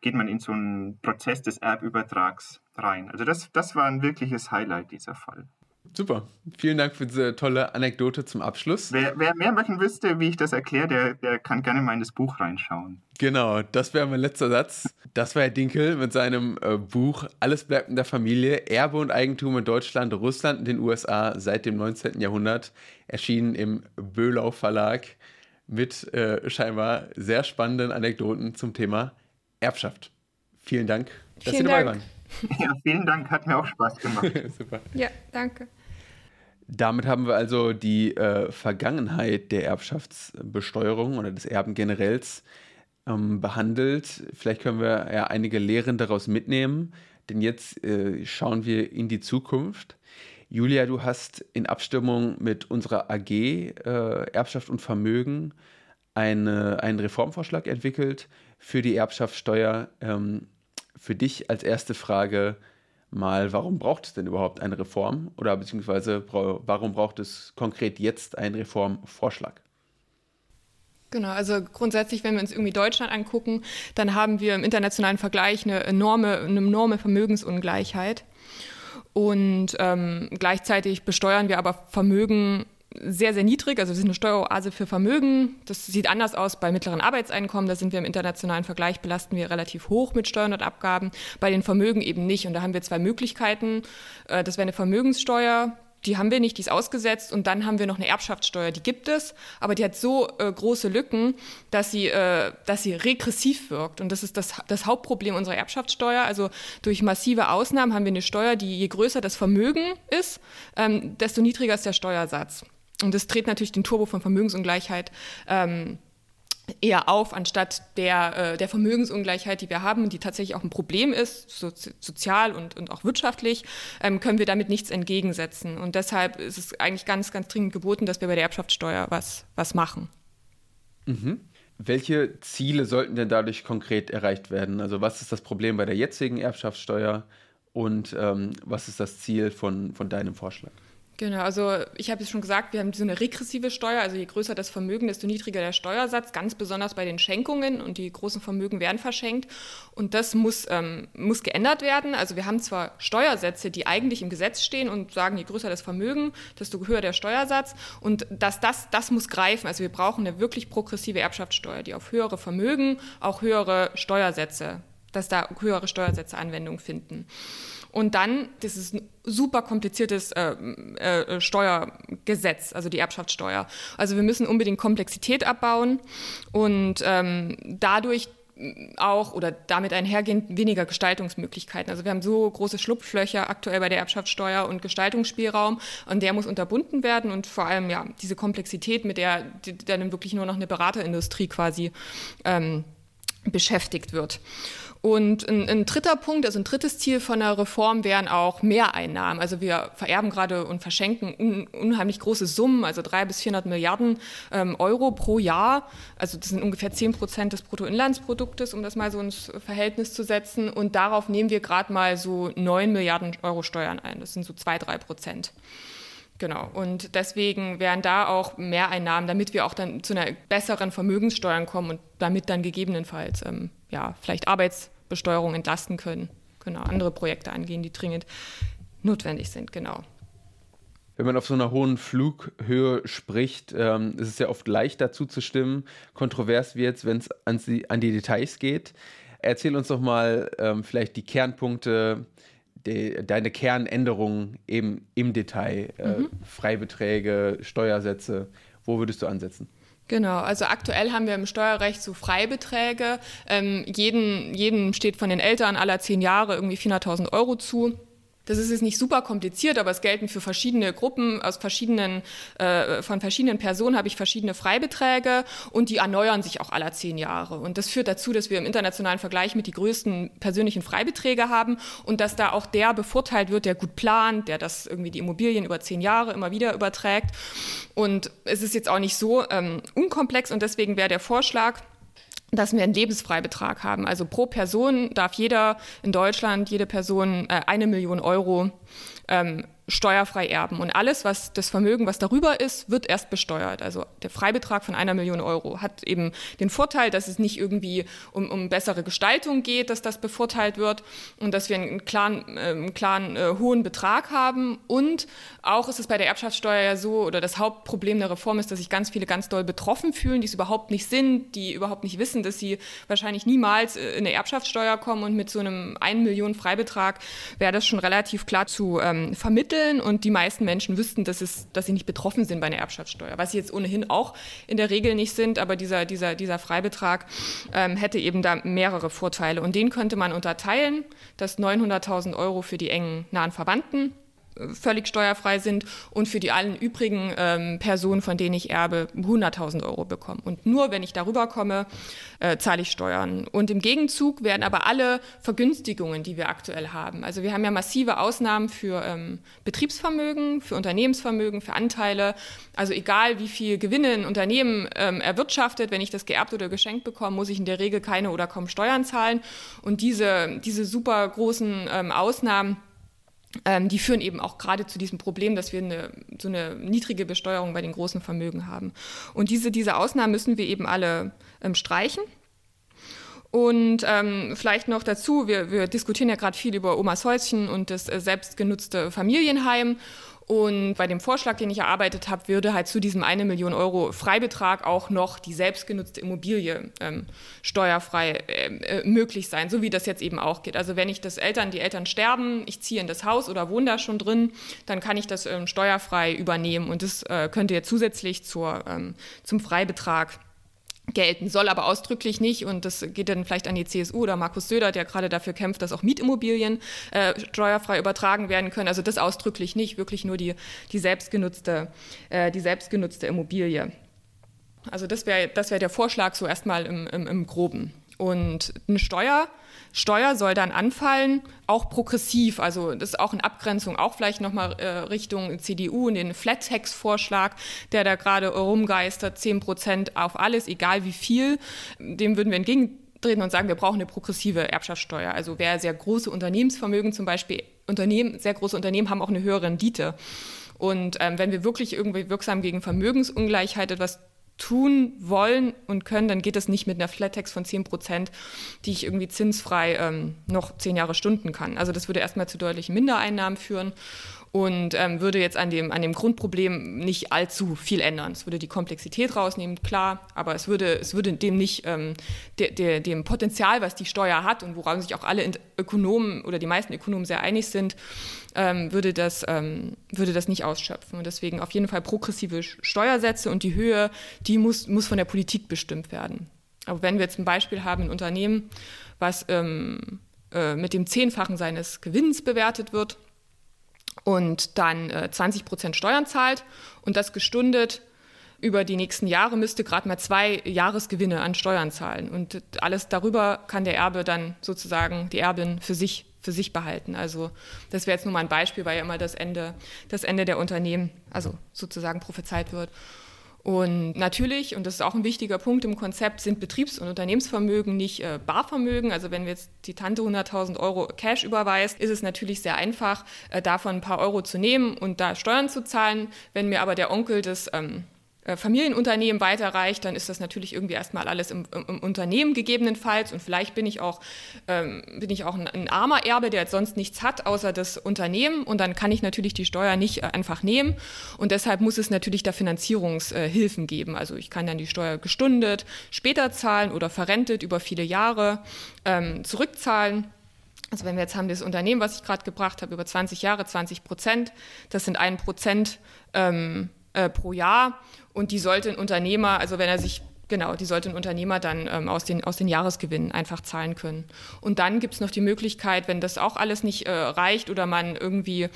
geht man in so einen Prozess des Erbübertrags rein. Also das, das war ein wirkliches Highlight, dieser Fall. Super. Vielen Dank für diese tolle Anekdote zum Abschluss. Wer, wer mehr möchten wüsste, wie ich das erkläre, der, der kann gerne mal in das Buch reinschauen. Genau, das wäre mein letzter Satz. Das war Herr Dinkel mit seinem äh, Buch Alles bleibt in der Familie, Erbe und Eigentum in Deutschland, Russland und den USA seit dem 19. Jahrhundert, erschienen im Böhlau Verlag mit äh, scheinbar sehr spannenden Anekdoten zum Thema Erbschaft. Vielen Dank, dass vielen Sie dabei Dank. waren. Ja, vielen Dank, hat mir auch Spaß gemacht. Super. Ja, danke. Damit haben wir also die äh, Vergangenheit der Erbschaftsbesteuerung oder des Erben generells ähm, behandelt. Vielleicht können wir ja einige Lehren daraus mitnehmen, denn jetzt äh, schauen wir in die Zukunft. Julia, du hast in Abstimmung mit unserer AG äh, Erbschaft und Vermögen eine, einen Reformvorschlag entwickelt für die Erbschaftssteuer. Ähm, für dich als erste Frage mal, warum braucht es denn überhaupt eine Reform oder beziehungsweise warum braucht es konkret jetzt einen Reformvorschlag? Genau, also grundsätzlich, wenn wir uns irgendwie Deutschland angucken, dann haben wir im internationalen Vergleich eine enorme, eine enorme Vermögensungleichheit. Und ähm, gleichzeitig besteuern wir aber Vermögen sehr, sehr niedrig. Also wir sind eine Steueroase für Vermögen. Das sieht anders aus bei mittleren Arbeitseinkommen. Da sind wir im internationalen Vergleich, belasten wir relativ hoch mit Steuern und Abgaben. Bei den Vermögen eben nicht. Und da haben wir zwei Möglichkeiten. Äh, das wäre eine Vermögenssteuer. Die haben wir nicht, die ist ausgesetzt. Und dann haben wir noch eine Erbschaftssteuer, die gibt es. Aber die hat so äh, große Lücken, dass sie, äh, dass sie regressiv wirkt. Und das ist das, das Hauptproblem unserer Erbschaftssteuer. Also durch massive Ausnahmen haben wir eine Steuer, die je größer das Vermögen ist, ähm, desto niedriger ist der Steuersatz. Und das dreht natürlich den Turbo von Vermögensungleichheit ähm, eher auf, anstatt der, äh, der Vermögensungleichheit, die wir haben, die tatsächlich auch ein Problem ist, so, sozial und, und auch wirtschaftlich, ähm, können wir damit nichts entgegensetzen. Und deshalb ist es eigentlich ganz, ganz dringend geboten, dass wir bei der Erbschaftssteuer was, was machen. Mhm. Welche Ziele sollten denn dadurch konkret erreicht werden? Also was ist das Problem bei der jetzigen Erbschaftssteuer und ähm, was ist das Ziel von, von deinem Vorschlag? Genau, also ich habe es schon gesagt, wir haben so eine regressive Steuer, also je größer das Vermögen, desto niedriger der Steuersatz, ganz besonders bei den Schenkungen und die großen Vermögen werden verschenkt und das muss, ähm, muss geändert werden. Also wir haben zwar Steuersätze, die eigentlich im Gesetz stehen und sagen, je größer das Vermögen, desto höher der Steuersatz und das, das, das muss greifen. Also wir brauchen eine wirklich progressive Erbschaftssteuer, die auf höhere Vermögen auch höhere Steuersätze, dass da höhere Steuersätze Anwendung finden. Und dann, das ist ein super kompliziertes äh, äh, Steuergesetz, also die Erbschaftssteuer. Also wir müssen unbedingt Komplexität abbauen und ähm, dadurch auch oder damit einhergehend weniger Gestaltungsmöglichkeiten. Also wir haben so große Schlupflöcher aktuell bei der Erbschaftssteuer und Gestaltungsspielraum und der muss unterbunden werden und vor allem ja diese Komplexität, mit der dann wirklich nur noch eine Beraterindustrie quasi ähm, beschäftigt wird. Und ein, ein, dritter Punkt, also ein drittes Ziel von der Reform wären auch Mehreinnahmen. Also wir vererben gerade und verschenken un, unheimlich große Summen, also drei bis 400 Milliarden ähm, Euro pro Jahr. Also das sind ungefähr 10 Prozent des Bruttoinlandsproduktes, um das mal so ins Verhältnis zu setzen. Und darauf nehmen wir gerade mal so 9 Milliarden Euro Steuern ein. Das sind so zwei, drei Prozent. Genau. Und deswegen wären da auch Mehreinnahmen, damit wir auch dann zu einer besseren Vermögenssteuern kommen und damit dann gegebenenfalls ähm, ja, vielleicht Arbeitsbesteuerung entlasten können. Genau, andere Projekte angehen, die dringend notwendig sind, genau. Wenn man auf so einer hohen Flughöhe spricht, ähm, ist es ja oft leichter zuzustimmen. Kontrovers wird es, wenn es an, an, die Details geht. Erzähl uns doch mal ähm, vielleicht die Kernpunkte de, deine Kernänderungen eben im Detail, äh, mhm. Freibeträge, Steuersätze, wo würdest du ansetzen? Genau, also aktuell haben wir im Steuerrecht so Freibeträge. Ähm, jeden, jedem steht von den Eltern aller zehn Jahre irgendwie 400.000 Euro zu. Das ist jetzt nicht super kompliziert, aber es gelten für verschiedene Gruppen aus verschiedenen, äh, von verschiedenen Personen habe ich verschiedene Freibeträge und die erneuern sich auch aller zehn Jahre. Und das führt dazu, dass wir im internationalen Vergleich mit die größten persönlichen Freibeträge haben und dass da auch der bevorteilt wird, der gut plant, der das irgendwie die Immobilien über zehn Jahre immer wieder überträgt. Und es ist jetzt auch nicht so ähm, unkomplex und deswegen wäre der Vorschlag, dass wir einen Lebensfreibetrag haben. Also pro Person darf jeder in Deutschland, jede Person äh, eine Million Euro ähm, steuerfrei erben. Und alles, was das Vermögen, was darüber ist, wird erst besteuert. Also der Freibetrag von einer Million Euro hat eben den Vorteil, dass es nicht irgendwie um, um bessere Gestaltung geht, dass das bevorteilt wird und dass wir einen klaren, äh, einen klaren äh, hohen Betrag haben. Und auch ist es bei der Erbschaftssteuer ja so, oder das Hauptproblem der Reform ist, dass sich ganz viele ganz doll betroffen fühlen, die es überhaupt nicht sind, die überhaupt nicht wissen, dass sie wahrscheinlich niemals äh, in eine Erbschaftssteuer kommen. Und mit so einem 1 Million Freibetrag wäre das schon relativ klar zu ähm, vermitteln ermitteln und die meisten Menschen wüssten, dass, es, dass sie nicht betroffen sind bei einer Erbschaftssteuer, was sie jetzt ohnehin auch in der Regel nicht sind, aber dieser, dieser, dieser Freibetrag ähm, hätte eben da mehrere Vorteile. Und den könnte man unterteilen, dass 900.000 Euro für die engen nahen Verwandten völlig steuerfrei sind und für die allen übrigen ähm, Personen, von denen ich erbe, 100.000 Euro bekommen. Und nur wenn ich darüber komme, äh, zahle ich Steuern. Und im Gegenzug werden aber alle Vergünstigungen, die wir aktuell haben, also wir haben ja massive Ausnahmen für ähm, Betriebsvermögen, für Unternehmensvermögen, für Anteile, also egal wie viel Gewinne ein Unternehmen ähm, erwirtschaftet, wenn ich das geerbt oder geschenkt bekomme, muss ich in der Regel keine oder kaum Steuern zahlen. Und diese, diese super großen ähm, Ausnahmen, ähm, die führen eben auch gerade zu diesem Problem, dass wir eine, so eine niedrige Besteuerung bei den großen Vermögen haben. Und diese, diese Ausnahmen müssen wir eben alle ähm, streichen. Und ähm, vielleicht noch dazu, wir, wir diskutieren ja gerade viel über Omas Häuschen und das äh, selbstgenutzte Familienheim. Und bei dem Vorschlag, den ich erarbeitet habe, würde halt zu diesem 1 Million Euro Freibetrag auch noch die selbstgenutzte Immobilie ähm, steuerfrei äh, äh, möglich sein, so wie das jetzt eben auch geht. Also wenn ich das Eltern, die Eltern sterben, ich ziehe in das Haus oder wohne da schon drin, dann kann ich das ähm, steuerfrei übernehmen und das äh, könnte jetzt zusätzlich zur, ähm, zum Freibetrag gelten, soll aber ausdrücklich nicht, und das geht dann vielleicht an die CSU oder Markus Söder, der gerade dafür kämpft, dass auch Mietimmobilien äh, steuerfrei übertragen werden können. Also das ausdrücklich nicht, wirklich nur die, die, selbstgenutzte, äh, die selbstgenutzte Immobilie. Also das wäre das wär der Vorschlag so erstmal im, im, im Groben. Und eine Steuer Steuer soll dann anfallen, auch progressiv. Also das ist auch in Abgrenzung, auch vielleicht nochmal äh, Richtung CDU in den Flat-Tax-Vorschlag, der da gerade rumgeistert, 10 Prozent auf alles, egal wie viel. Dem würden wir entgegentreten und sagen, wir brauchen eine progressive Erbschaftssteuer. Also wer sehr große Unternehmensvermögen zum Beispiel, Unternehmen, sehr große Unternehmen haben auch eine höhere Rendite. Und ähm, wenn wir wirklich irgendwie wirksam gegen Vermögensungleichheit etwas tun wollen und können, dann geht das nicht mit einer Flat-Tax von 10 Prozent, die ich irgendwie zinsfrei ähm, noch zehn Jahre stunden kann. Also das würde erstmal zu deutlichen Mindereinnahmen führen und ähm, würde jetzt an dem, an dem Grundproblem nicht allzu viel ändern. Es würde die Komplexität rausnehmen, klar, aber es würde, es würde dem nicht, ähm, de, de, dem Potenzial, was die Steuer hat und woran sich auch alle Ökonomen oder die meisten Ökonomen sehr einig sind, ähm, würde, das, ähm, würde das nicht ausschöpfen. Und deswegen auf jeden Fall progressive Steuersätze und die Höhe, die muss, muss von der Politik bestimmt werden. Aber wenn wir jetzt ein Beispiel haben, ein Unternehmen, was ähm, äh, mit dem Zehnfachen seines Gewinns bewertet wird, und dann äh, 20 Prozent Steuern zahlt und das gestundet über die nächsten Jahre müsste gerade mal zwei Jahresgewinne an Steuern zahlen. Und alles darüber kann der Erbe dann sozusagen, die Erbin für sich, für sich behalten. Also das wäre jetzt nur mal ein Beispiel, weil ja immer das Ende, das Ende der Unternehmen, also sozusagen prophezeit wird. Und natürlich, und das ist auch ein wichtiger Punkt im Konzept, sind Betriebs- und Unternehmensvermögen nicht äh, Barvermögen. Also wenn jetzt die Tante 100.000 Euro Cash überweist, ist es natürlich sehr einfach, äh, davon ein paar Euro zu nehmen und da Steuern zu zahlen. Wenn mir aber der Onkel das ähm, äh, Familienunternehmen weiterreicht, dann ist das natürlich irgendwie erstmal alles im, im Unternehmen gegebenenfalls und vielleicht bin ich auch, ähm, bin ich auch ein, ein, armer Erbe, der jetzt sonst nichts hat, außer das Unternehmen und dann kann ich natürlich die Steuer nicht äh, einfach nehmen und deshalb muss es natürlich da Finanzierungshilfen äh, geben. Also ich kann dann die Steuer gestundet, später zahlen oder verrentet über viele Jahre ähm, zurückzahlen. Also wenn wir jetzt haben das Unternehmen, was ich gerade gebracht habe, über 20 Jahre, 20 Prozent, das sind ein Prozent ähm, äh, pro Jahr und die sollte ein Unternehmer, also wenn er sich Genau, die sollte ein Unternehmer dann ähm, aus, den, aus den Jahresgewinnen einfach zahlen können. Und dann gibt es noch die Möglichkeit, wenn das auch alles nicht äh, reicht oder man irgendwie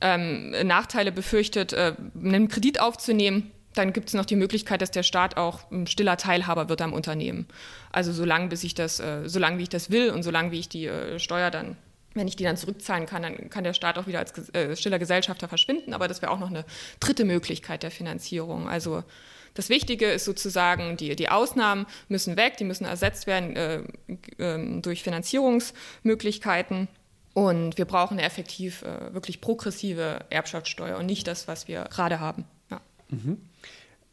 ähm, Nachteile befürchtet, äh, einen Kredit aufzunehmen, dann gibt es noch die Möglichkeit, dass der Staat auch ein stiller Teilhaber wird am Unternehmen. Also solange bis ich das, äh, solange wie ich das will und solange wie ich die äh, Steuer dann wenn ich die dann zurückzahlen kann, dann kann der Staat auch wieder als äh, stiller Gesellschafter verschwinden. Aber das wäre auch noch eine dritte Möglichkeit der Finanzierung. Also das Wichtige ist sozusagen, die, die Ausnahmen müssen weg, die müssen ersetzt werden äh, äh, durch Finanzierungsmöglichkeiten. Und wir brauchen eine effektiv äh, wirklich progressive Erbschaftssteuer und nicht das, was wir gerade haben. Ja. Mhm.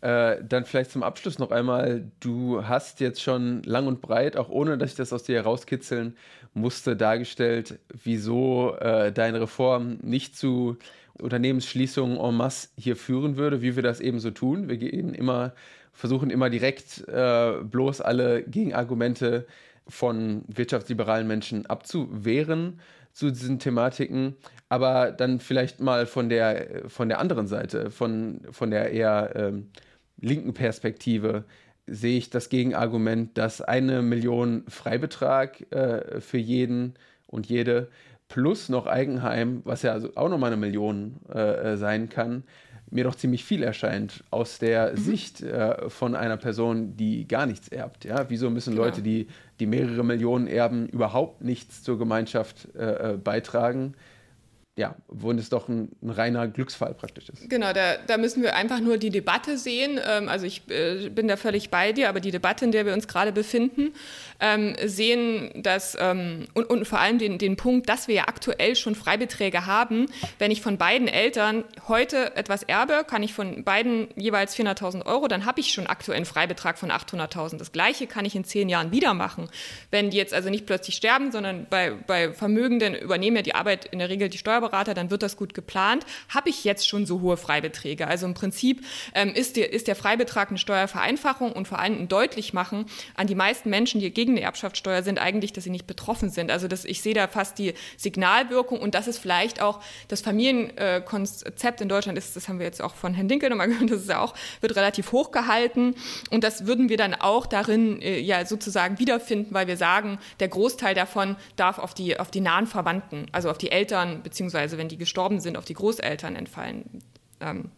Äh, dann vielleicht zum Abschluss noch einmal, du hast jetzt schon lang und breit, auch ohne dass ich das aus dir herauskitzeln musste, dargestellt, wieso äh, deine Reform nicht zu Unternehmensschließungen en masse hier führen würde, wie wir das eben so tun. Wir gehen immer, versuchen immer direkt äh, bloß alle Gegenargumente von wirtschaftsliberalen Menschen abzuwehren zu diesen Thematiken, aber dann vielleicht mal von der, von der anderen Seite, von, von der eher ähm, linken Perspektive, sehe ich das Gegenargument, dass eine Million Freibetrag äh, für jeden und jede plus noch Eigenheim, was ja also auch nochmal eine Million äh, äh, sein kann, mir doch ziemlich viel erscheint aus der mhm. Sicht äh, von einer Person, die gar nichts erbt. Ja? Wieso müssen genau. Leute, die, die mehrere Millionen erben, überhaupt nichts zur Gemeinschaft äh, äh beitragen? Ja, wo es doch ein, ein, reiner Glücksfall praktisch ist. Genau, da, da müssen wir einfach nur die Debatte sehen. Ähm, also ich äh, bin da völlig bei dir, aber die Debatte, in der wir uns gerade befinden, ähm, sehen dass, ähm, und, und vor allem den, den Punkt, dass wir ja aktuell schon Freibeträge haben. Wenn ich von beiden Eltern heute etwas erbe, kann ich von beiden jeweils 400.000 Euro, dann habe ich schon aktuell einen Freibetrag von 800.000. Das Gleiche kann ich in zehn Jahren wieder machen. Wenn die jetzt also nicht plötzlich sterben, sondern bei, bei Vermögenden übernehmen ja die Arbeit in der Regel die Steuerberater, Steuerberater, dann wird das gut geplant. Habe ich jetzt schon so hohe Freibeträge? Also im Prinzip ähm, ist, der, ist der Freibetrag eine Steuervereinfachung und vor allem ein Deutlichmachen an die meisten Menschen, die gegen die Erbschaftssteuer sind, eigentlich, dass sie nicht betroffen sind. Also das, ich sehe da fast die Signalwirkung und das ist vielleicht auch das Familienkonzept in Deutschland ist, das haben wir jetzt auch von Herrn Dinkel nochmal gehört, das ist ja auch, wird relativ hoch gehalten und das würden wir dann auch darin äh, ja sozusagen wiederfinden, weil wir sagen, der Großteil davon darf auf die, auf die nahen Verwandten, also auf die Eltern beziehungsweise beziehungsweise wenn die gestorben sind, auf die Großeltern entfallen. Ähm,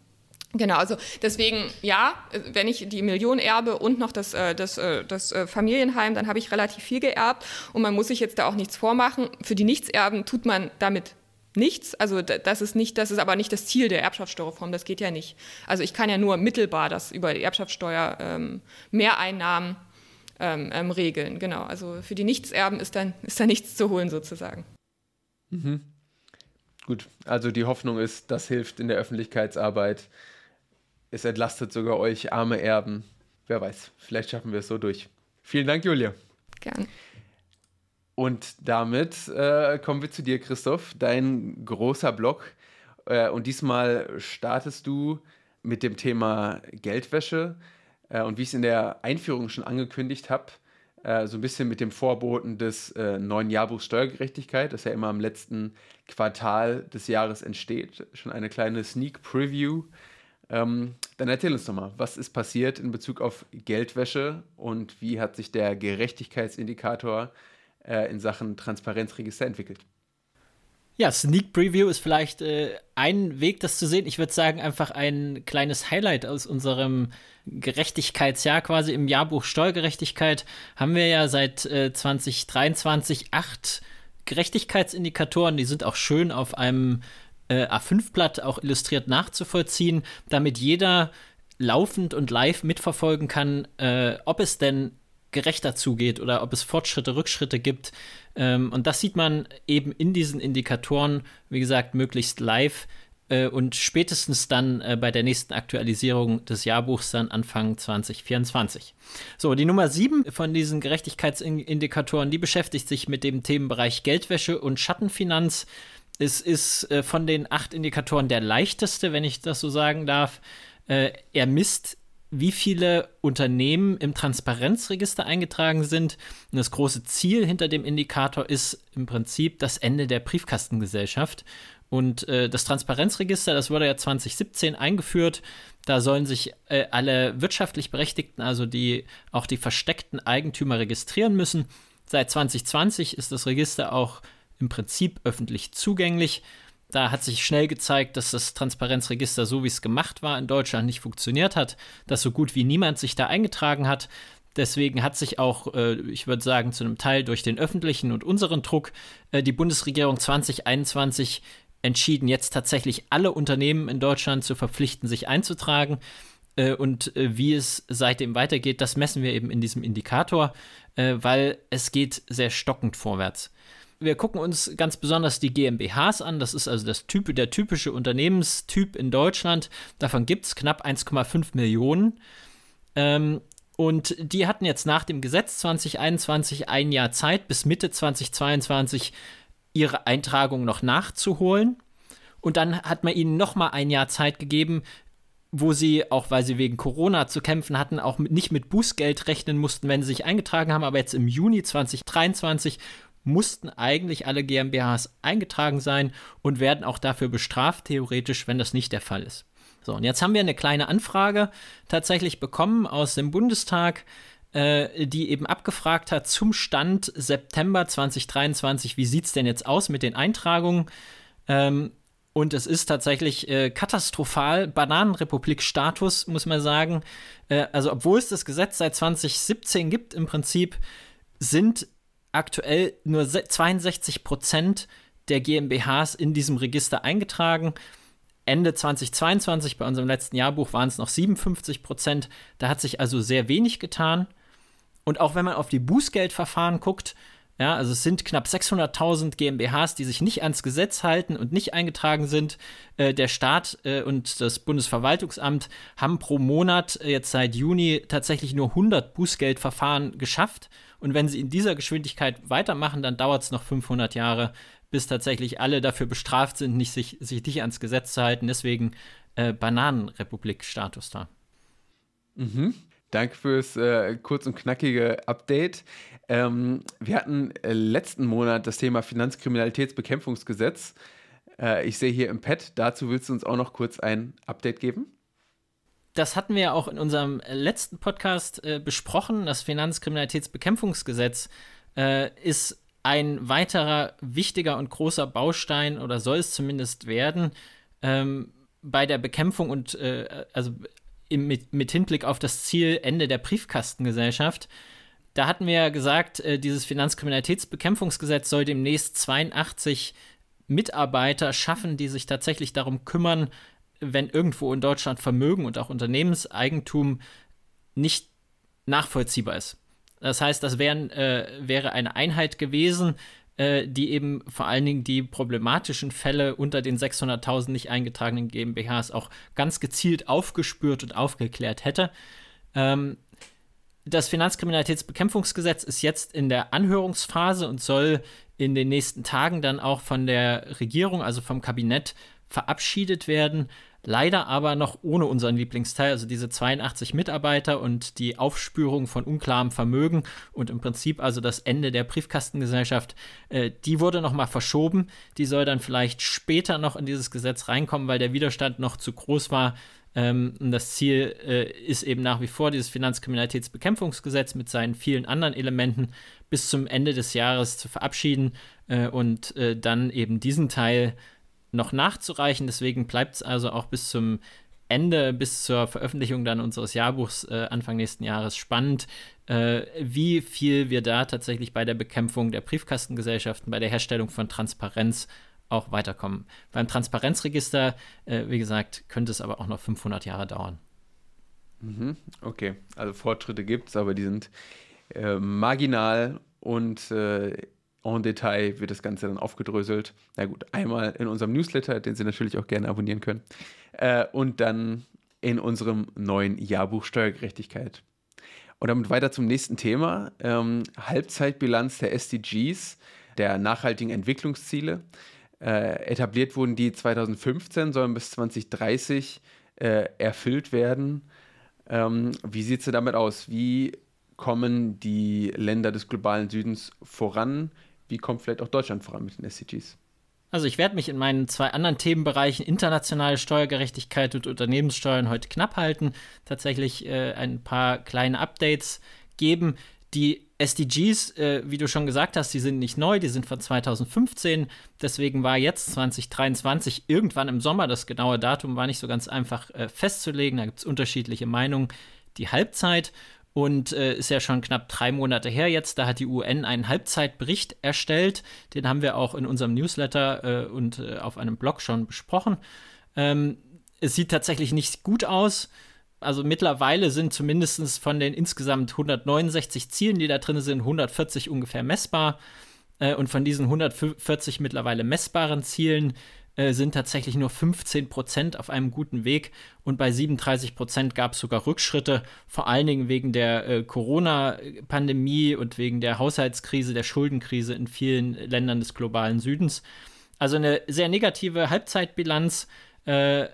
Genau, also deswegen, ja, wenn ich die Million erbe und noch das, äh, das, äh, das äh, Familienheim, dann habe ich relativ viel geerbt und man muss sich jetzt da auch nichts vormachen. Für die Nichtserben tut man damit nichts. Also das ist nicht, das ist aber nicht das Ziel der Erbschaftssteuerreform, das geht ja nicht. Also ich kann ja nur mittelbar das über die Erbschaftssteuer ähm, Mehreinnahmen ähm, ähm, regeln. Genau, also für die Nichtserben ist dann, ist da nichts zu holen sozusagen. Mhm. Gut, also die Hoffnung ist, das hilft in der Öffentlichkeitsarbeit. Es entlastet sogar euch, arme Erben. Wer weiß, vielleicht schaffen wir es so durch. Vielen Dank, Julia. Gern. Und damit äh, kommen wir zu dir, Christoph, dein großer Blog. Äh, und diesmal startest du mit dem Thema Geldwäsche. Äh, und wie ich es in der Einführung schon angekündigt habe, äh, so ein bisschen mit dem Vorboten des äh, neuen Jahrbuchs Steuergerechtigkeit, das ja immer im letzten Quartal des Jahres entsteht. Schon eine kleine Sneak Preview. Ähm, dann erzähl uns doch mal, was ist passiert in Bezug auf Geldwäsche und wie hat sich der Gerechtigkeitsindikator äh, in Sachen Transparenzregister entwickelt? Ja, Sneak Preview ist vielleicht äh, ein Weg, das zu sehen. Ich würde sagen, einfach ein kleines Highlight aus unserem Gerechtigkeitsjahr, quasi im Jahrbuch Steuergerechtigkeit, haben wir ja seit äh, 2023 acht Gerechtigkeitsindikatoren. Die sind auch schön auf einem äh, A5-Blatt auch illustriert nachzuvollziehen, damit jeder laufend und live mitverfolgen kann, äh, ob es denn gerechter zugeht oder ob es Fortschritte, Rückschritte gibt. Ähm, und das sieht man eben in diesen Indikatoren, wie gesagt, möglichst live äh, und spätestens dann äh, bei der nächsten Aktualisierung des Jahrbuchs dann Anfang 2024. So, die Nummer 7 von diesen Gerechtigkeitsindikatoren, die beschäftigt sich mit dem Themenbereich Geldwäsche und Schattenfinanz. Es ist äh, von den acht Indikatoren der leichteste, wenn ich das so sagen darf. Äh, er misst wie viele Unternehmen im Transparenzregister eingetragen sind. Und das große Ziel hinter dem Indikator ist im Prinzip das Ende der Briefkastengesellschaft. Und äh, das Transparenzregister, das wurde ja 2017 eingeführt. Da sollen sich äh, alle wirtschaftlich Berechtigten, also die auch die versteckten Eigentümer registrieren müssen. Seit 2020 ist das Register auch im Prinzip öffentlich zugänglich. Da hat sich schnell gezeigt, dass das Transparenzregister, so wie es gemacht war, in Deutschland nicht funktioniert hat, dass so gut wie niemand sich da eingetragen hat. Deswegen hat sich auch, äh, ich würde sagen, zu einem Teil durch den öffentlichen und unseren Druck äh, die Bundesregierung 2021 entschieden, jetzt tatsächlich alle Unternehmen in Deutschland zu verpflichten, sich einzutragen. Äh, und äh, wie es seitdem weitergeht, das messen wir eben in diesem Indikator, äh, weil es geht sehr stockend vorwärts. Wir gucken uns ganz besonders die GmbHs an. Das ist also das Typ, der typische Unternehmenstyp in Deutschland. Davon gibt es knapp 1,5 Millionen. Ähm, und die hatten jetzt nach dem Gesetz 2021 ein Jahr Zeit, bis Mitte 2022 ihre Eintragung noch nachzuholen. Und dann hat man ihnen noch mal ein Jahr Zeit gegeben, wo sie, auch weil sie wegen Corona zu kämpfen hatten, auch mit, nicht mit Bußgeld rechnen mussten, wenn sie sich eingetragen haben. Aber jetzt im Juni 2023 mussten eigentlich alle GmbHs eingetragen sein und werden auch dafür bestraft, theoretisch, wenn das nicht der Fall ist. So, und jetzt haben wir eine kleine Anfrage tatsächlich bekommen aus dem Bundestag äh, die eben abgefragt hat zum Stand September 2023, wie sieht es denn jetzt aus mit den Eintragungen? Ähm, und es ist tatsächlich äh, katastrophal, Bananenrepublik-Status, muss man sagen. Äh, also, obwohl es das Gesetz seit 2017 gibt, im Prinzip sind aktuell nur 62 Prozent der GmbHs in diesem Register eingetragen. Ende 2022, bei unserem letzten Jahrbuch, waren es noch 57 Prozent. Da hat sich also sehr wenig getan. Und auch wenn man auf die Bußgeldverfahren guckt, ja, also es sind knapp 600.000 GmbHs, die sich nicht ans Gesetz halten und nicht eingetragen sind. Äh, der Staat äh, und das Bundesverwaltungsamt haben pro Monat äh, jetzt seit Juni tatsächlich nur 100 Bußgeldverfahren geschafft. Und wenn sie in dieser Geschwindigkeit weitermachen, dann dauert es noch 500 Jahre, bis tatsächlich alle dafür bestraft sind, nicht sich, sich nicht ans Gesetz zu halten. Deswegen äh, Bananenrepublik-Status da. Mhm. Danke fürs äh, kurz und knackige Update. Ähm, wir hatten äh, letzten Monat das Thema Finanzkriminalitätsbekämpfungsgesetz. Äh, ich sehe hier im Pad, dazu willst du uns auch noch kurz ein Update geben? Das hatten wir ja auch in unserem letzten Podcast äh, besprochen. Das Finanzkriminalitätsbekämpfungsgesetz äh, ist ein weiterer wichtiger und großer Baustein oder soll es zumindest werden ähm, bei der Bekämpfung und äh, also im, mit, mit, Hinblick auf das Ziel Ende der Briefkastengesellschaft. Da hatten wir ja gesagt, äh, dieses Finanzkriminalitätsbekämpfungsgesetz soll demnächst 82 Mitarbeiter schaffen, die sich tatsächlich darum kümmern, wenn irgendwo in Deutschland Vermögen und auch Unternehmenseigentum nicht nachvollziehbar ist. Das heißt, das wären, äh, wäre eine Einheit gewesen, äh, die eben vor allen Dingen die problematischen Fälle unter den 600.000 nicht eingetragenen GmbHs auch ganz gezielt aufgespürt und aufgeklärt hätte. Ähm, das Finanzkriminalitätsbekämpfungsgesetz ist jetzt in der Anhörungsphase und soll in den nächsten Tagen dann auch von der Regierung, also vom Kabinett, verabschiedet werden. Leider aber noch ohne unseren Lieblingsteil, also diese 82 Mitarbeiter und die Aufspürung von unklarem Vermögen und im Prinzip also das Ende der Briefkastengesellschaft, äh, die wurde noch mal verschoben. Die soll dann vielleicht später noch in dieses Gesetz reinkommen, weil der Widerstand noch zu groß war. Ähm, das Ziel äh, ist eben nach wie vor dieses Finanzkriminalitätsbekämpfungsgesetz mit seinen vielen anderen Elementen bis zum Ende des Jahres zu verabschieden äh, und äh, dann eben diesen Teil noch nachzureichen. Deswegen bleibt es also auch bis zum Ende, bis zur Veröffentlichung dann unseres Jahrbuchs äh, Anfang nächsten Jahres spannend, äh, wie viel wir da tatsächlich bei der Bekämpfung der Briefkastengesellschaften, bei der Herstellung von Transparenz auch weiterkommen. Beim Transparenzregister, äh, wie gesagt, könnte es aber auch noch 500 Jahre dauern. Mhm, okay, also Fortschritte gibt es, aber die sind äh, marginal und äh, en Detail wird das Ganze dann aufgedröselt. Na gut, einmal in unserem Newsletter, den Sie natürlich auch gerne abonnieren können. Äh, und dann in unserem neuen Jahrbuch Steuergerechtigkeit. Und damit weiter zum nächsten Thema. Ähm, Halbzeitbilanz der SDGs, der nachhaltigen Entwicklungsziele. Äh, etabliert wurden die 2015, sollen bis 2030 äh, erfüllt werden. Ähm, wie sieht es damit aus? Wie kommen die Länder des globalen Südens voran? Wie kommt vielleicht auch Deutschland voran mit den SDGs? Also ich werde mich in meinen zwei anderen Themenbereichen internationale Steuergerechtigkeit und Unternehmenssteuern heute knapp halten. Tatsächlich äh, ein paar kleine Updates geben. Die SDGs, äh, wie du schon gesagt hast, die sind nicht neu, die sind von 2015. Deswegen war jetzt 2023 irgendwann im Sommer, das genaue Datum war nicht so ganz einfach äh, festzulegen. Da gibt es unterschiedliche Meinungen. Die Halbzeit und äh, ist ja schon knapp drei Monate her jetzt. Da hat die UN einen Halbzeitbericht erstellt. Den haben wir auch in unserem Newsletter äh, und äh, auf einem Blog schon besprochen. Ähm, es sieht tatsächlich nicht gut aus. Also mittlerweile sind zumindest von den insgesamt 169 Zielen, die da drin sind, 140 ungefähr messbar. Äh, und von diesen 140 mittlerweile messbaren Zielen äh, sind tatsächlich nur 15 Prozent auf einem guten Weg und bei 37 Prozent gab es sogar Rückschritte, vor allen Dingen wegen der äh, Corona-Pandemie und wegen der Haushaltskrise, der Schuldenkrise in vielen Ländern des globalen Südens. Also eine sehr negative Halbzeitbilanz, äh,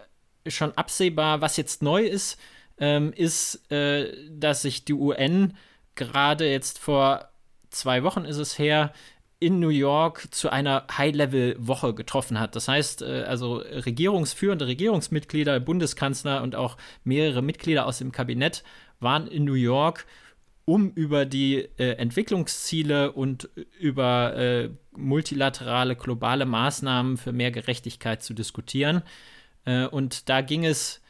schon absehbar. Was jetzt neu ist, ähm, ist, äh, dass sich die UN gerade jetzt vor zwei Wochen ist es her, in New York zu einer High-Level-Woche getroffen hat. Das heißt, äh, also regierungsführende Regierungsmitglieder, Bundeskanzler und auch mehrere Mitglieder aus dem Kabinett waren in New York, um über die äh, Entwicklungsziele und über äh, multilaterale globale Maßnahmen für mehr Gerechtigkeit zu diskutieren. Äh, und da ging es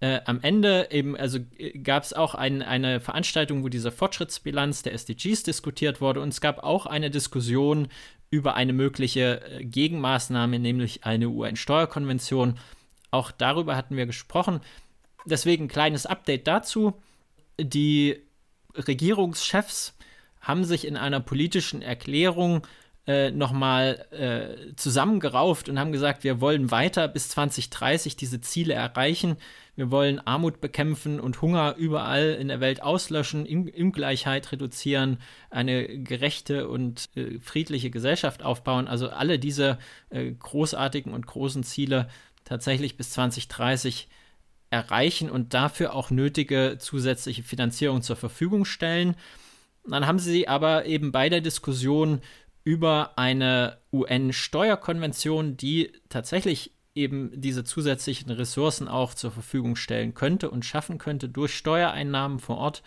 äh, am Ende eben, also äh, gab es auch ein, eine Veranstaltung, wo diese Fortschrittsbilanz der SDGs diskutiert wurde und es gab auch eine Diskussion über eine mögliche äh, Gegenmaßnahme, nämlich eine UN-Steuerkonvention. Auch darüber hatten wir gesprochen. Deswegen ein kleines Update dazu. Die Regierungschefs haben sich in einer politischen Erklärung äh, nochmal äh, zusammengerauft und haben gesagt, wir wollen weiter bis 2030 diese Ziele erreichen. Wir wollen Armut bekämpfen und Hunger überall in der Welt auslöschen, Ungleichheit reduzieren, eine gerechte und äh, friedliche Gesellschaft aufbauen. Also alle diese äh, großartigen und großen Ziele tatsächlich bis 2030 erreichen und dafür auch nötige zusätzliche Finanzierung zur Verfügung stellen. Dann haben sie aber eben bei der Diskussion über eine UN-Steuerkonvention, die tatsächlich eben diese zusätzlichen Ressourcen auch zur Verfügung stellen könnte und schaffen könnte durch Steuereinnahmen vor Ort.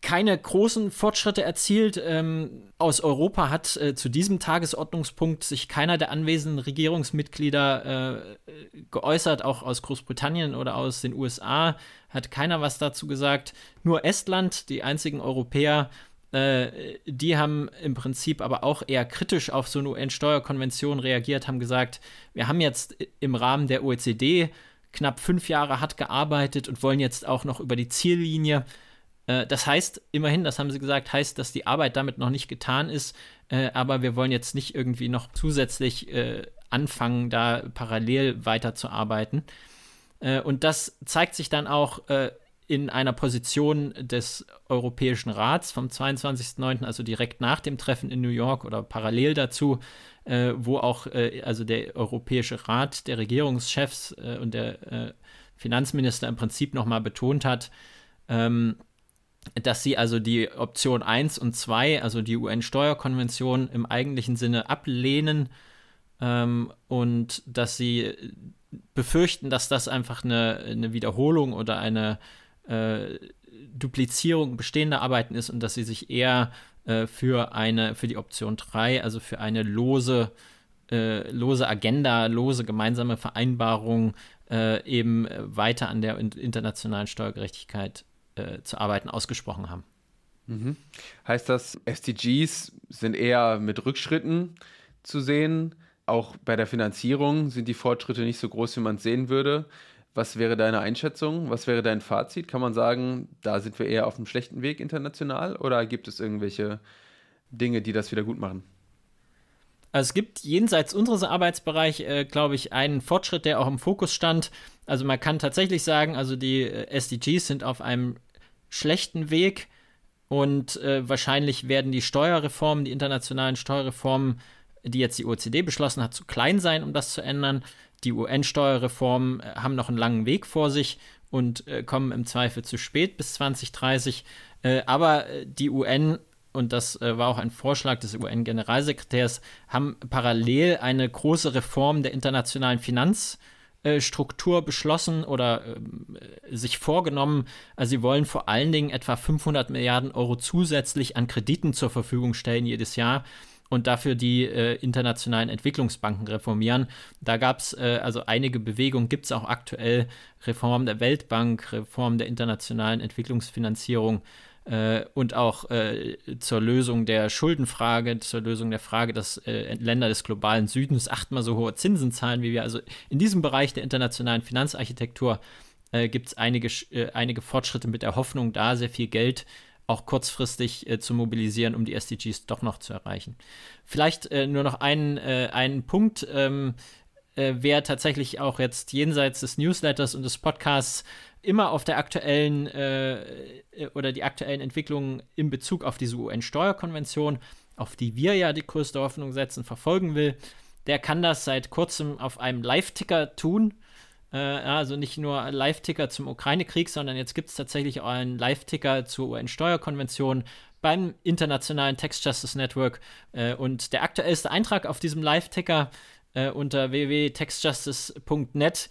Keine großen Fortschritte erzielt. Ähm, aus Europa hat äh, zu diesem Tagesordnungspunkt sich keiner der anwesenden Regierungsmitglieder äh, geäußert, auch aus Großbritannien oder aus den USA hat keiner was dazu gesagt. Nur Estland, die einzigen Europäer, äh, die haben im Prinzip aber auch eher kritisch auf so eine UN-Steuerkonvention reagiert, haben gesagt, wir haben jetzt im Rahmen der OECD knapp fünf Jahre hart gearbeitet und wollen jetzt auch noch über die Ziellinie. Äh, das heißt, immerhin, das haben sie gesagt, heißt, dass die Arbeit damit noch nicht getan ist, äh, aber wir wollen jetzt nicht irgendwie noch zusätzlich anfangen, da parallel weiterzuarbeiten. Und das zeigt sich dann auch in einer Position des Europäischen Rats vom 22.09., also direkt nach dem Treffen in New York oder parallel dazu, äh, wo auch äh, also der Europäische Rat der Regierungschefs äh, und der äh, Finanzminister im Prinzip nochmal betont hat, ähm, dass sie also die Option 1 und 2, also die UN-Steuerkonvention im eigentlichen Sinne ablehnen ähm, und dass sie befürchten, dass das einfach eine, eine Wiederholung oder eine äh, Duplizierung bestehender Arbeiten ist und dass sie sich eher äh, für eine, für die Option 3, also für eine lose, äh, lose Agenda, lose gemeinsame Vereinbarung äh, eben weiter an der internationalen Steuergerechtigkeit äh, zu arbeiten, ausgesprochen haben. Mhm. Heißt das, SDGs sind eher mit Rückschritten zu sehen? Auch bei der Finanzierung sind die Fortschritte nicht so groß, wie man es sehen würde. Was wäre deine Einschätzung? Was wäre dein Fazit? Kann man sagen, da sind wir eher auf einem schlechten Weg international oder gibt es irgendwelche Dinge, die das wieder gut machen? Also es gibt jenseits unseres Arbeitsbereichs, äh, glaube ich, einen Fortschritt, der auch im Fokus stand. Also man kann tatsächlich sagen, also die äh, SDGs sind auf einem schlechten Weg und äh, wahrscheinlich werden die Steuerreformen, die internationalen Steuerreformen, die jetzt die OECD beschlossen hat, zu klein sein, um das zu ändern die UN-Steuerreformen äh, haben noch einen langen Weg vor sich und äh, kommen im Zweifel zu spät bis 2030. Äh, aber äh, die UN und das äh, war auch ein Vorschlag des UN-Generalsekretärs, haben parallel eine große Reform der internationalen Finanzstruktur beschlossen oder äh, sich vorgenommen. Also sie wollen vor allen Dingen etwa 500 Milliarden Euro zusätzlich an Krediten zur Verfügung stellen jedes Jahr und dafür die äh, internationalen Entwicklungsbanken reformieren. Da gab es äh, also einige Bewegungen, gibt es auch aktuell Reform der Weltbank, Reform der internationalen Entwicklungsfinanzierung äh, und auch äh, zur Lösung der Schuldenfrage, zur Lösung der Frage, dass äh, Länder des globalen Südens achtmal so hohe Zinsen zahlen wie wir. Also in diesem Bereich der internationalen Finanzarchitektur äh, gibt es einige, einige Fortschritte mit der Hoffnung, da sehr viel Geld auch kurzfristig äh, zu mobilisieren, um die SDGs doch noch zu erreichen. Vielleicht äh, nur noch einen, äh, einen Punkt. Ähm, äh, wer tatsächlich auch jetzt jenseits des Newsletters und des Podcasts immer auf der aktuellen äh, oder die aktuellen Entwicklungen in Bezug auf diese UN-Steuerkonvention, auf die wir ja die größte Hoffnung setzen, verfolgen will, der kann das seit kurzem auf einem Live-Ticker tun. Äh, also nicht nur Live-Ticker zum Ukraine-Krieg, sondern jetzt gibt es tatsächlich auch einen Live-Ticker zur UN-Steuerkonvention beim Internationalen Text Justice Network. Äh, und der aktuellste Eintrag auf diesem Live-Ticker äh, unter www.textjustice.net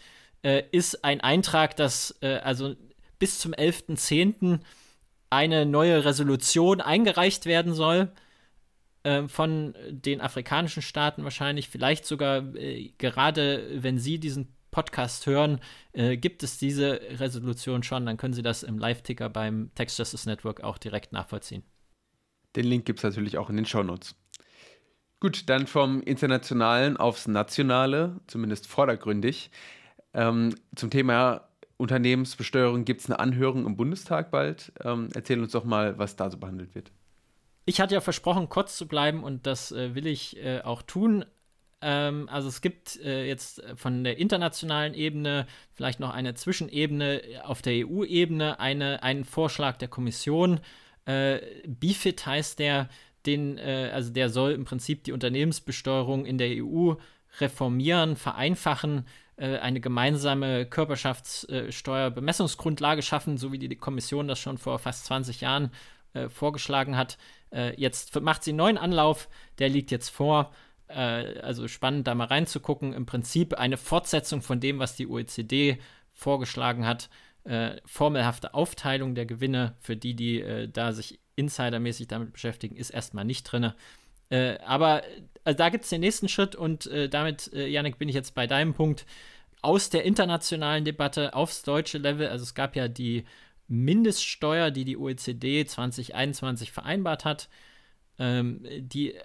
ist ein Eintrag, dass also bis zum 11.10. eine neue Resolution eingereicht werden soll von den afrikanischen Staaten wahrscheinlich, vielleicht sogar gerade wenn Sie diesen Podcast hören, äh, gibt es diese Resolution schon, dann können Sie das im Live-Ticker beim Text Justice Network auch direkt nachvollziehen. Den Link gibt es natürlich auch in den Shownotes. Gut, dann vom Internationalen aufs Nationale, zumindest vordergründig. Ähm, zum Thema Unternehmensbesteuerung gibt es eine Anhörung im Bundestag bald. Ähm, erzähl uns doch mal, was da so behandelt wird. Ich hatte ja versprochen, kurz zu bleiben und das äh, will ich äh, auch tun. Ähm, also es gibt äh, jetzt von der internationalen Ebene vielleicht noch eine Zwischenebene auf der EU-Ebene, eine, einen Vorschlag der Kommission. Äh, BIFID heißt der, den, äh, also der soll im Prinzip die Unternehmensbesteuerung in der EU reformieren, vereinfachen, äh, eine gemeinsame Körperschaftssteuerbemessungsgrundlage schaffen, so wie die Kommission das schon vor fast 20 Jahren äh, vorgeschlagen hat. Äh, jetzt macht sie einen neuen Anlauf, der liegt jetzt vor äh, also spannend, da mal reinzugucken. Im Prinzip eine Fortsetzung von dem, was die OECD vorgeschlagen hat. Äh, formelhafte Aufteilung der Gewinne für die, die äh, da sich insidermäßig damit beschäftigen, ist erstmal nicht drin. Äh, aber also da gibt es den nächsten Schritt und äh, damit, äh, Janik, bin ich jetzt bei deinem Punkt. Aus der internationalen Debatte aufs deutsche Level, also es gab ja die Mindeststeuer, die die OECD 2021 vereinbart hat, ähm, die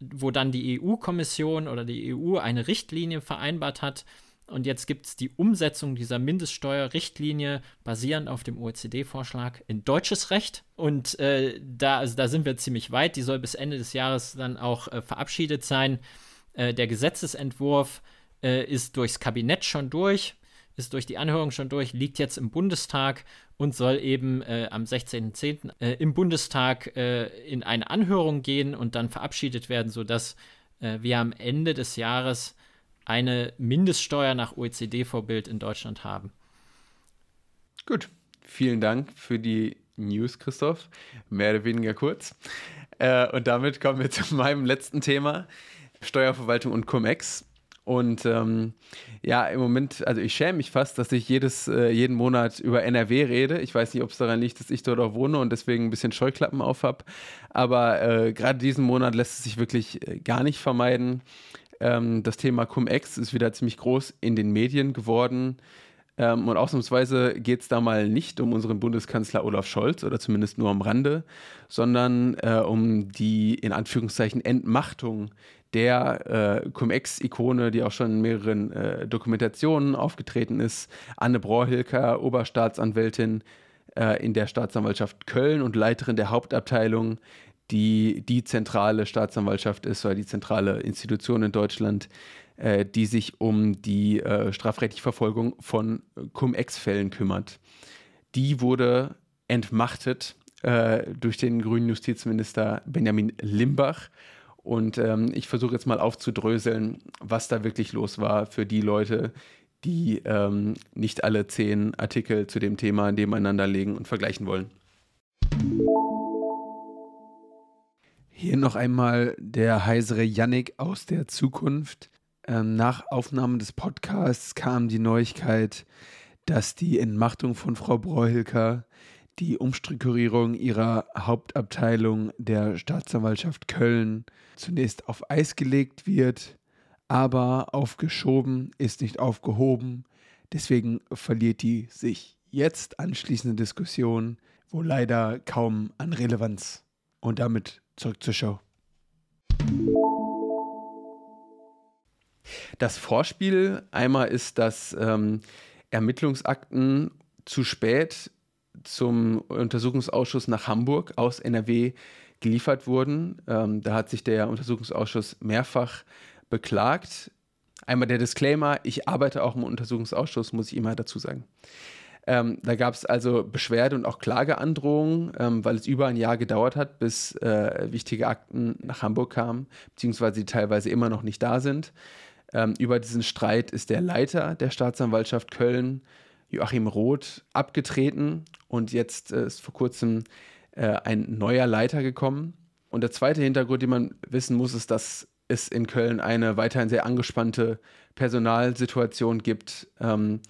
wo dann die EU-Kommission oder die EU eine Richtlinie vereinbart hat. Und jetzt gibt es die Umsetzung dieser Mindeststeuerrichtlinie basierend auf dem OECD-Vorschlag in deutsches Recht. Und äh, da, also da sind wir ziemlich weit. Die soll bis Ende des Jahres dann auch äh, verabschiedet sein. Äh, der Gesetzesentwurf äh, ist durchs Kabinett schon durch ist durch die Anhörung schon durch, liegt jetzt im Bundestag und soll eben äh, am 16.10. Äh, im Bundestag äh, in eine Anhörung gehen und dann verabschiedet werden, sodass äh, wir am Ende des Jahres eine Mindeststeuer nach OECD-Vorbild in Deutschland haben. Gut, vielen Dank für die News, Christoph. Mehr oder weniger kurz. Äh, und damit kommen wir zu meinem letzten Thema. Steuerverwaltung und Cum-Ex. Und ähm, ja, im Moment, also ich schäme mich fast, dass ich jedes, äh, jeden Monat über NRW rede. Ich weiß nicht, ob es daran liegt, dass ich dort auch wohne und deswegen ein bisschen Scheuklappen auf habe. Aber äh, gerade diesen Monat lässt es sich wirklich äh, gar nicht vermeiden. Ähm, das Thema Cum-Ex ist wieder ziemlich groß in den Medien geworden. Ähm, und ausnahmsweise geht es da mal nicht um unseren Bundeskanzler Olaf Scholz oder zumindest nur am Rande, sondern äh, um die in Anführungszeichen Entmachtung der äh, Cum-Ex-Ikone, die auch schon in mehreren äh, Dokumentationen aufgetreten ist, Anne Brohilker, Oberstaatsanwältin äh, in der Staatsanwaltschaft Köln und Leiterin der Hauptabteilung, die die zentrale Staatsanwaltschaft ist oder die zentrale Institution in Deutschland, äh, die sich um die äh, strafrechtliche Verfolgung von Cum-Ex-Fällen kümmert. Die wurde entmachtet äh, durch den grünen Justizminister Benjamin Limbach und ähm, ich versuche jetzt mal aufzudröseln, was da wirklich los war für die Leute, die ähm, nicht alle zehn Artikel zu dem Thema nebeneinander legen und vergleichen wollen. Hier noch einmal der heisere Yannick aus der Zukunft. Ähm, nach Aufnahme des Podcasts kam die Neuigkeit, dass die Entmachtung von Frau Breuhilker, die Umstrukturierung ihrer Hauptabteilung der Staatsanwaltschaft Köln zunächst auf Eis gelegt wird, aber aufgeschoben ist nicht aufgehoben. Deswegen verliert die sich jetzt anschließende Diskussion wohl leider kaum an Relevanz. Und damit zurück zur Show. Das Vorspiel einmal ist, dass ähm, Ermittlungsakten zu spät zum Untersuchungsausschuss nach Hamburg aus NRW geliefert wurden. Ähm, da hat sich der Untersuchungsausschuss mehrfach beklagt. Einmal der Disclaimer, ich arbeite auch im Untersuchungsausschuss, muss ich immer dazu sagen. Ähm, da gab es also Beschwerde und auch Klageandrohungen, ähm, weil es über ein Jahr gedauert hat, bis äh, wichtige Akten nach Hamburg kamen, beziehungsweise die teilweise immer noch nicht da sind. Ähm, über diesen Streit ist der Leiter der Staatsanwaltschaft Köln, Joachim Roth, abgetreten und jetzt äh, ist vor kurzem äh, ein neuer Leiter gekommen. Und der zweite Hintergrund, den man wissen muss, ist, dass es in Köln eine weiterhin sehr angespannte Personalsituation gibt. Ähm,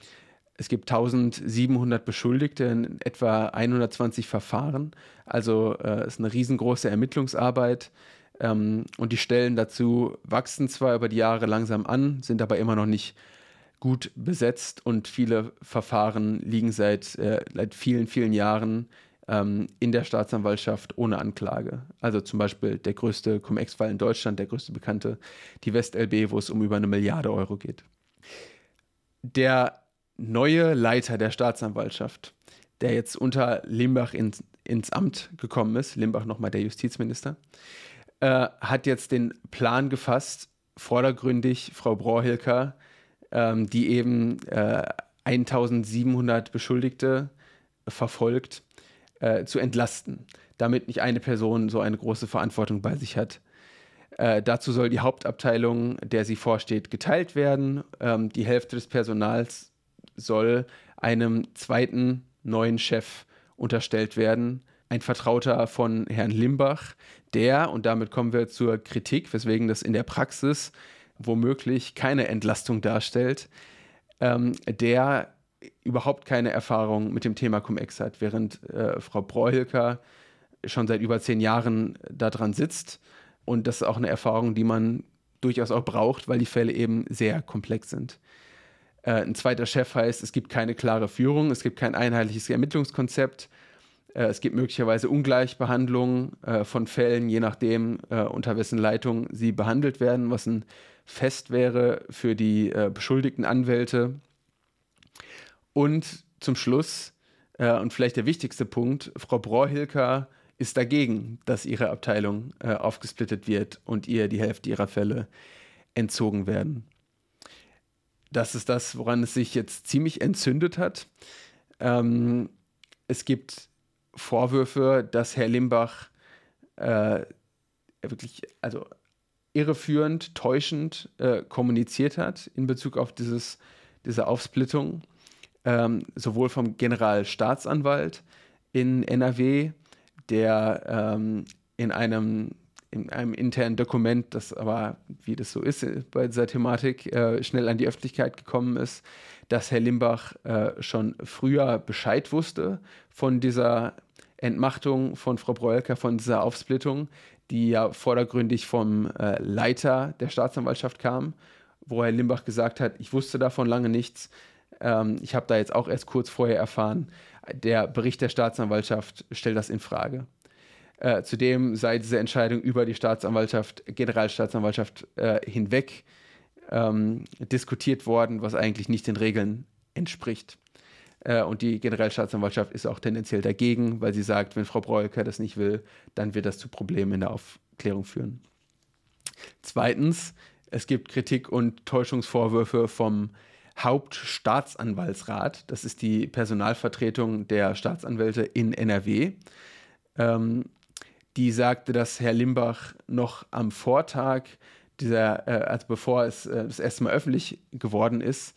es gibt 1700 Beschuldigte in etwa 120 Verfahren. Also äh, ist eine riesengroße Ermittlungsarbeit. Ähm, und die Stellen dazu wachsen zwar über die Jahre langsam an, sind aber immer noch nicht gut besetzt und viele Verfahren liegen seit, äh, seit vielen, vielen Jahren ähm, in der Staatsanwaltschaft ohne Anklage. Also zum Beispiel der größte Cum-Ex-Fall in Deutschland, der größte bekannte, die WestLB, wo es um über eine Milliarde Euro geht. Der neue Leiter der Staatsanwaltschaft, der jetzt unter Limbach ins, ins Amt gekommen ist, Limbach nochmal der Justizminister, äh, hat jetzt den Plan gefasst, vordergründig Frau Brauhilker, ähm, die eben äh, 1700 Beschuldigte verfolgt, äh, zu entlasten, damit nicht eine Person so eine große Verantwortung bei sich hat. Äh, dazu soll die Hauptabteilung, der sie vorsteht, geteilt werden. Ähm, die Hälfte des Personals soll einem zweiten neuen Chef unterstellt werden, ein Vertrauter von Herrn Limbach, der, und damit kommen wir zur Kritik, weswegen das in der Praxis womöglich keine Entlastung darstellt, ähm, der überhaupt keine Erfahrung mit dem Thema Cum-Ex hat, während äh, Frau Breuhilker schon seit über zehn Jahren daran sitzt. Und das ist auch eine Erfahrung, die man durchaus auch braucht, weil die Fälle eben sehr komplex sind. Äh, ein zweiter Chef heißt, es gibt keine klare Führung, es gibt kein einheitliches Ermittlungskonzept, es gibt möglicherweise Ungleichbehandlung äh, von Fällen, je nachdem, äh, unter wessen Leitung sie behandelt werden, was ein Fest wäre für die äh, beschuldigten Anwälte. Und zum Schluss, äh, und vielleicht der wichtigste Punkt, Frau Brohilker ist dagegen, dass ihre Abteilung aufgesplittet wird und ihr die Hälfte ihrer Fälle entzogen werden das ist das, woran es sich jetzt ziemlich entzündet hat. Ähm, es gibt Vorwürfe, dass Herr Limbach äh, wirklich, also irreführend, täuschend äh, kommuniziert hat in Bezug auf dieses, diese Aufsplittung, ähm, sowohl vom Generalstaatsanwalt in NRW, der ähm, in einem in einem internen Dokument, das aber, wie das so ist bei dieser Thematik, äh, schnell an die Öffentlichkeit gekommen ist, dass Herr Limbach äh, schon früher Bescheid wusste von dieser Entmachtung von Frau Broelker, von dieser Aufsplittung, die ja vordergründig vom äh, Leiter der Staatsanwaltschaft kam, wo Herr Limbach gesagt hat, ich wusste davon lange nichts. Ähm, ich habe da jetzt auch erst kurz vorher erfahren, der Bericht der Staatsanwaltschaft stellt das in Frage. Äh, zudem sei diese Entscheidung über die Staatsanwaltschaft, Generalstaatsanwaltschaft äh, hinweg ähm, diskutiert worden, was eigentlich nicht den Regeln entspricht. Äh, und die Generalstaatsanwaltschaft ist auch tendenziell dagegen, weil sie sagt, wenn Frau Breuker das nicht will, dann wird das zu Problemen in der Aufklärung führen. Zweitens, es gibt Kritik und Täuschungsvorwürfe vom Hauptstaatsanwaltsrat. Das ist die Personalvertretung der Staatsanwälte in NRW. Ähm, die sagte, dass Herr Limbach noch am Vortag dieser, äh, also bevor es äh, das erste Mal öffentlich geworden ist,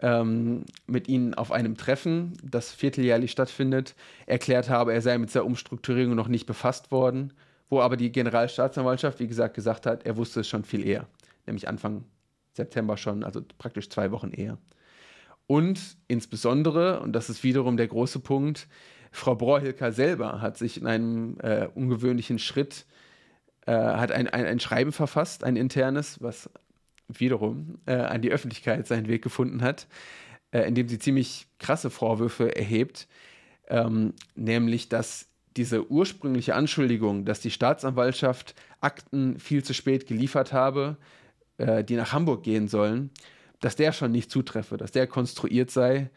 ähm, mit ihnen auf einem Treffen, das vierteljährlich stattfindet, erklärt habe, er sei mit dieser Umstrukturierung noch nicht befasst worden, wo aber die Generalstaatsanwaltschaft, wie gesagt, gesagt hat, er wusste es schon viel eher, nämlich Anfang September schon, also praktisch zwei Wochen eher. Und insbesondere, und das ist wiederum der große Punkt, Frau Brohilker selber hat sich in einem äh, ungewöhnlichen Schritt, äh, hat ein, ein, ein, Schreiben verfasst, ein internes, was wiederum äh, an die Öffentlichkeit seinen Weg gefunden hat, äh, in dem sie ziemlich krasse Vorwürfe erhebt, ähm, nämlich dass diese ursprüngliche Anschuldigung, dass die Staatsanwaltschaft Akten viel zu spät geliefert habe, äh, die nach Hamburg gehen sollen, dass der schon nicht zutreffe, dass der konstruiert sei.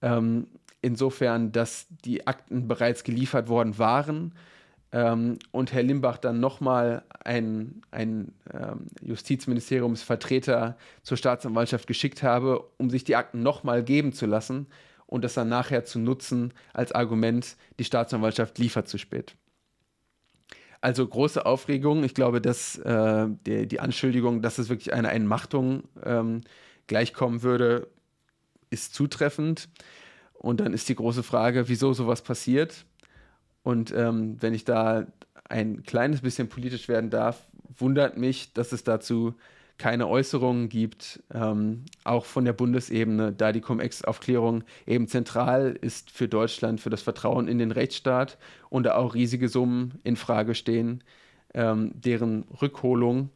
Ähm, insofern, dass die Akten bereits geliefert worden waren ähm, und Herr Limbach dann nochmal einen, einen ähm, Justizministeriumsvertreter zur Staatsanwaltschaft geschickt habe, um sich die Akten nochmal geben zu lassen und das dann nachher zu nutzen als Argument, die Staatsanwaltschaft liefert zu spät. Also große Aufregung. Ich glaube, dass äh, die, die, Anschuldigung, dass es wirklich eine Einmachtung ähm, gleichkommen würde, ist zutreffend. Und dann ist die große Frage, wieso sowas passiert. Und ähm, wenn ich da ein kleines bisschen politisch werden darf, wundert mich, dass es dazu keine Äußerungen gibt, ähm, auch von der Bundesebene, da die Cum-Ex-Aufklärung eben zentral ist für Deutschland, für das Vertrauen in den Rechtsstaat und da auch riesige Summen in Frage stehen, ähm, deren Rückholung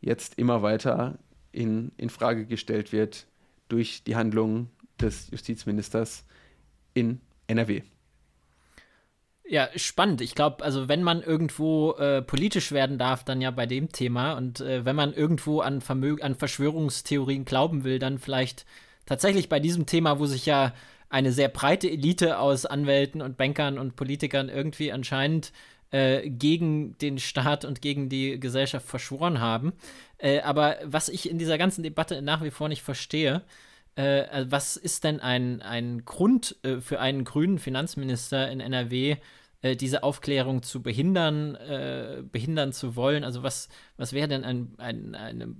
jetzt immer weiter in, in Frage gestellt wird durch die Handlungen des Justizministers in NRW. Ja, spannend. Ich glaube, also wenn man irgendwo äh, politisch werden darf, dann ja bei dem Thema. Und äh, wenn man irgendwo an, Vermö an Verschwörungstheorien glauben will, dann vielleicht tatsächlich bei diesem Thema, wo sich ja eine sehr breite Elite aus Anwälten und Bankern und Politikern irgendwie anscheinend äh, gegen den Staat und gegen die Gesellschaft verschworen haben. Äh, aber was ich in dieser ganzen Debatte nach wie vor nicht verstehe, äh, also was ist denn ein, ein Grund äh, für einen grünen Finanzminister in NRW, äh, diese Aufklärung zu behindern, äh, behindern zu wollen? Also was, was wäre denn ein, ein, eine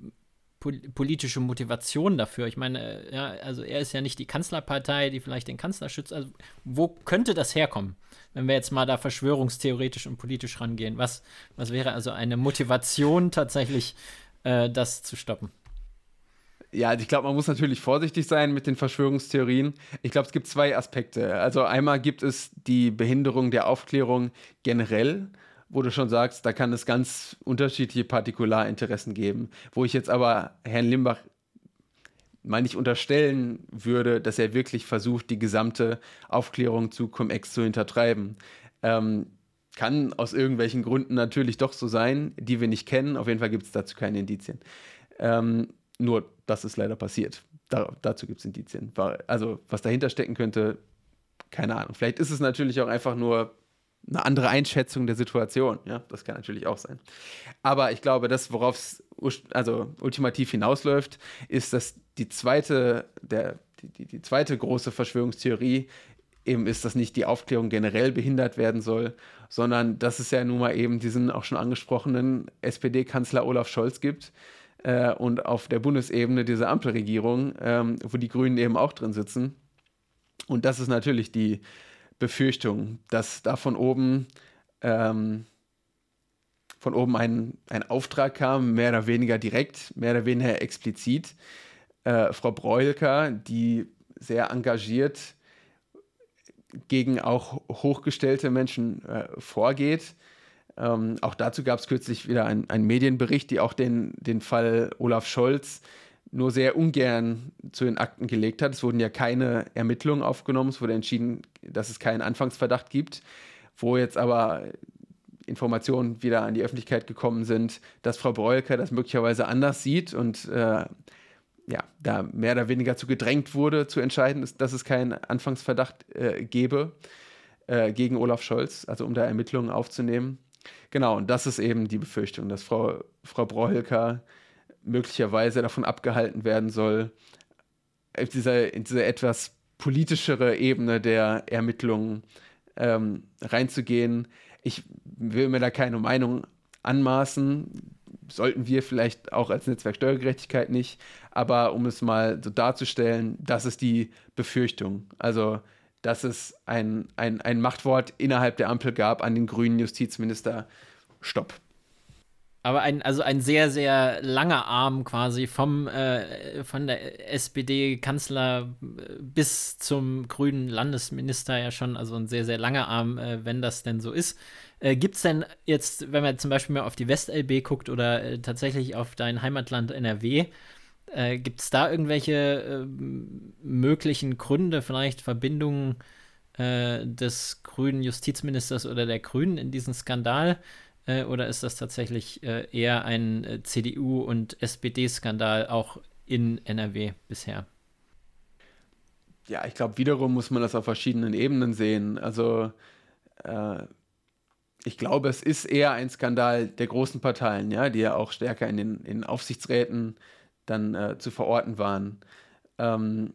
politische Motivation dafür? Ich meine, ja, also er ist ja nicht die Kanzlerpartei, die vielleicht den Kanzler schützt. Also wo könnte das herkommen, wenn wir jetzt mal da verschwörungstheoretisch und politisch rangehen? Was, was wäre also eine Motivation tatsächlich, äh, das zu stoppen? Ja, ich glaube, man muss natürlich vorsichtig sein mit den Verschwörungstheorien. Ich glaube, es gibt zwei Aspekte. Also einmal gibt es die Behinderung der Aufklärung generell, wo du schon sagst, da kann es ganz unterschiedliche Partikularinteressen geben. Wo ich jetzt aber Herrn Limbach mal nicht unterstellen würde, dass er wirklich versucht, die gesamte Aufklärung zu Cum-Ex zu hintertreiben. Ähm, kann aus irgendwelchen Gründen natürlich doch so sein, die wir nicht kennen. Auf jeden Fall gibt es dazu keine Indizien. Ähm, nur, das ist leider passiert. Da, dazu gibt es Indizien. Also, was dahinter stecken könnte, keine Ahnung. Vielleicht ist es natürlich auch einfach nur eine andere Einschätzung der Situation. Ja, das kann natürlich auch sein. Aber ich glaube, das, worauf es also ultimativ hinausläuft, ist, dass die zweite, der, die, die, die zweite große Verschwörungstheorie eben ist, dass nicht die Aufklärung generell behindert werden soll, sondern dass es ja nun mal eben diesen auch schon angesprochenen SPD-Kanzler Olaf Scholz gibt, äh, und auf der Bundesebene diese Ampelregierung, ähm, wo die Grünen eben auch drin sitzen. Und das ist natürlich die Befürchtung, dass da von oben ähm, von oben ein, ein Auftrag kam, mehr oder weniger direkt, mehr oder weniger explizit. Äh, Frau Breulker, die sehr engagiert gegen auch hochgestellte Menschen äh, vorgeht, ähm, auch dazu gab es kürzlich wieder einen Medienbericht, die auch den, den Fall Olaf Scholz nur sehr ungern zu den Akten gelegt hat. Es wurden ja keine Ermittlungen aufgenommen, es wurde entschieden, dass es keinen Anfangsverdacht gibt, wo jetzt aber Informationen wieder an die Öffentlichkeit gekommen sind, dass Frau Breulke das möglicherweise anders sieht und äh, ja, da mehr oder weniger zu gedrängt wurde, zu entscheiden, dass es keinen Anfangsverdacht äh, gebe äh, gegen Olaf Scholz, also um da Ermittlungen aufzunehmen. Genau, und das ist eben die Befürchtung, dass Frau, Frau Brohilka möglicherweise davon abgehalten werden soll, in dieser, in diese etwas politischere Ebene der Ermittlungen ähm, reinzugehen. Ich will mir da keine Meinung anmaßen, sollten wir vielleicht auch als Netzwerk Steuergerechtigkeit nicht, aber um es mal so darzustellen, das ist die Befürchtung. Also dass es ein, ein, ein Machtwort innerhalb der Ampel gab an den grünen Justizminister, Stopp. Aber ein, also ein sehr, sehr langer Arm quasi vom, äh, von der SPD-Kanzler bis zum grünen Landesminister ja schon, also ein sehr, sehr langer Arm, äh, wenn das denn so ist. Äh, Gibt es denn jetzt, wenn man zum Beispiel mal auf die West-LB guckt oder äh, tatsächlich auf dein Heimatland NRW, äh, Gibt es da irgendwelche äh, möglichen Gründe, vielleicht Verbindungen äh, des grünen Justizministers oder der Grünen in diesen Skandal? Äh, oder ist das tatsächlich äh, eher ein CDU- und SPD-Skandal auch in NRW bisher? Ja, ich glaube, wiederum muss man das auf verschiedenen Ebenen sehen. Also äh, ich glaube, es ist eher ein Skandal der großen Parteien, ja, die ja auch stärker in den in Aufsichtsräten dann äh, zu verorten waren. Ähm,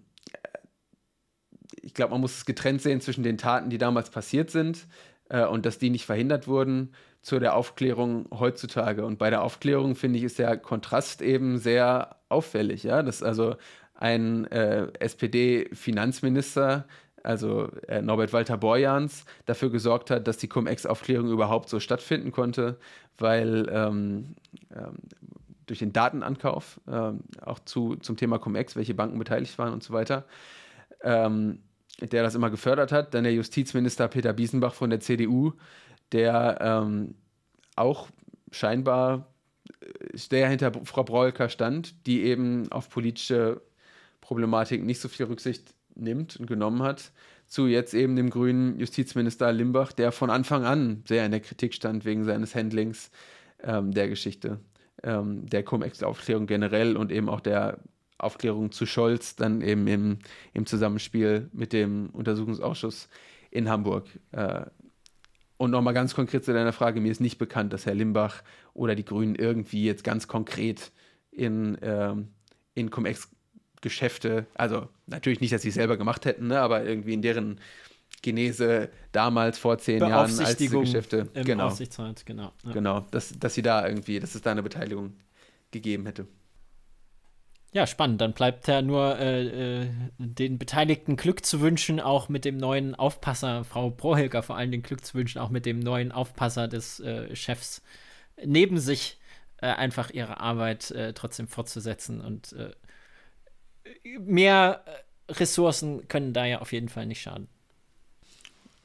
ich glaube, man muss es getrennt sehen zwischen den Taten, die damals passiert sind äh, und dass die nicht verhindert wurden, zu der Aufklärung heutzutage. Und bei der Aufklärung, finde ich, ist der Kontrast eben sehr auffällig. Ja? Dass also ein äh, SPD-Finanzminister, also äh, Norbert Walter Borjans, dafür gesorgt hat, dass die Cum-Ex-Aufklärung überhaupt so stattfinden konnte, weil ähm, ähm, durch den Datenankauf, ähm, auch zu, zum Thema Cum-Ex, welche Banken beteiligt waren und so weiter, ähm, der das immer gefördert hat. Dann der Justizminister Peter Biesenbach von der CDU, der ähm, auch scheinbar sehr hinter Frau Brollker stand, die eben auf politische Problematik nicht so viel Rücksicht nimmt und genommen hat, zu jetzt eben dem grünen Justizminister Limbach, der von Anfang an sehr in der Kritik stand wegen seines Handlings ähm, der Geschichte, ähm, der Cum-Ex-Aufklärung generell und eben auch der Aufklärung zu Scholz, dann eben im, im Zusammenspiel mit dem Untersuchungsausschuss in Hamburg. Äh, und nochmal ganz konkret zu deiner Frage, mir ist nicht bekannt, dass Herr Limbach oder die Grünen irgendwie jetzt ganz konkret in, ähm, in Cum-Ex-Geschäfte, also natürlich nicht, dass sie es selber gemacht hätten, ne, aber irgendwie in deren Genese damals vor zehn Jahren als diese Geschäfte. Genau. Aufsichtsrat, genau. Ja. Genau, dass, dass sie da irgendwie, dass es da eine Beteiligung gegeben hätte. Ja, spannend. Dann bleibt ja nur äh, äh, den Beteiligten Glück zu wünschen, auch mit dem neuen Aufpasser, Frau Prohelger vor allem den Glück zu wünschen, auch mit dem neuen Aufpasser des äh, Chefs neben sich äh, einfach ihre Arbeit äh, trotzdem fortzusetzen. Und äh, mehr Ressourcen können da ja auf jeden Fall nicht schaden.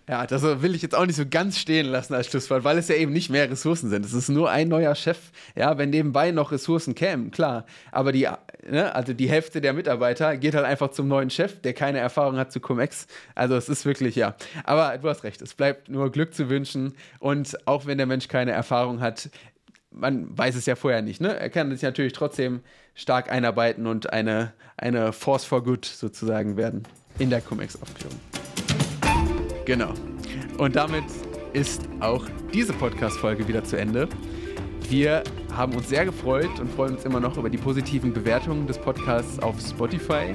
Ja, das will ich jetzt auch nicht so ganz stehen lassen als Schlusswort, weil es ja eben nicht mehr Ressourcen sind. Es ist nur ein neuer Chef. Ja, wenn nebenbei noch Ressourcen kämen, klar. Aber die, ne, also die Hälfte der Mitarbeiter geht halt einfach zum neuen Chef, der keine Erfahrung hat zu Cum-Ex. Also es ist wirklich, ja. Aber du hast recht, es bleibt nur Glück zu wünschen. Und auch wenn der Mensch keine Erfahrung hat, man weiß es ja vorher nicht, ne? Er kann sich natürlich trotzdem stark einarbeiten und eine, eine Force for Good sozusagen werden in der Cum-Ex-Aufklärung. Genau. Und damit ist auch diese Podcast-Folge wieder zu Ende. Wir haben uns sehr gefreut und freuen uns immer noch über die positiven Bewertungen des Podcasts auf Spotify.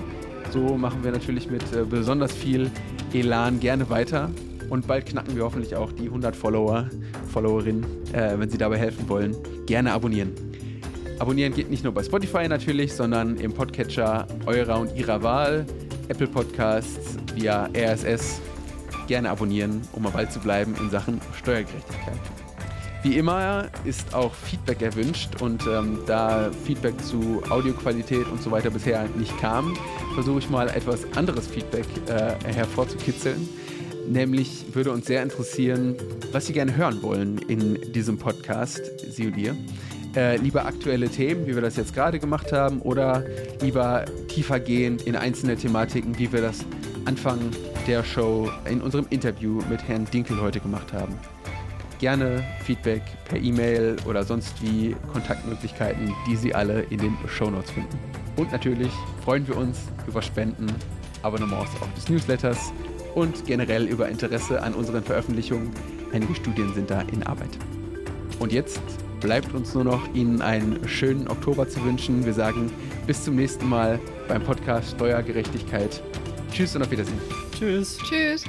So machen wir natürlich mit äh, besonders viel Elan gerne weiter. Und bald knacken wir hoffentlich auch die 100 Follower, Followerinnen, äh, wenn Sie dabei helfen wollen. Gerne abonnieren. Abonnieren geht nicht nur bei Spotify natürlich, sondern im Podcatcher eurer und ihrer Wahl, Apple Podcasts, via RSS gerne abonnieren, um am Ball zu bleiben in Sachen Steuergerechtigkeit. Wie immer ist auch Feedback erwünscht und ähm, da Feedback zu Audioqualität und so weiter bisher nicht kam, versuche ich mal etwas anderes Feedback äh, hervorzukitzeln. Nämlich würde uns sehr interessieren, was Sie gerne hören wollen in diesem Podcast, Sie und ihr. Äh, lieber aktuelle Themen, wie wir das jetzt gerade gemacht haben, oder lieber tiefergehend in einzelne Thematiken, wie wir das Anfang der Show in unserem Interview mit Herrn Dinkel heute gemacht haben. Gerne Feedback per E-Mail oder sonst wie Kontaktmöglichkeiten, die Sie alle in den Show Notes finden. Und natürlich freuen wir uns über Spenden, Abonnements auch des Newsletters und generell über Interesse an unseren Veröffentlichungen. Einige Studien sind da in Arbeit. Und jetzt bleibt uns nur noch Ihnen einen schönen Oktober zu wünschen. Wir sagen bis zum nächsten Mal beim Podcast Steuergerechtigkeit. Tschüss und auf Wiedersehen. Tschüss. Tschüss.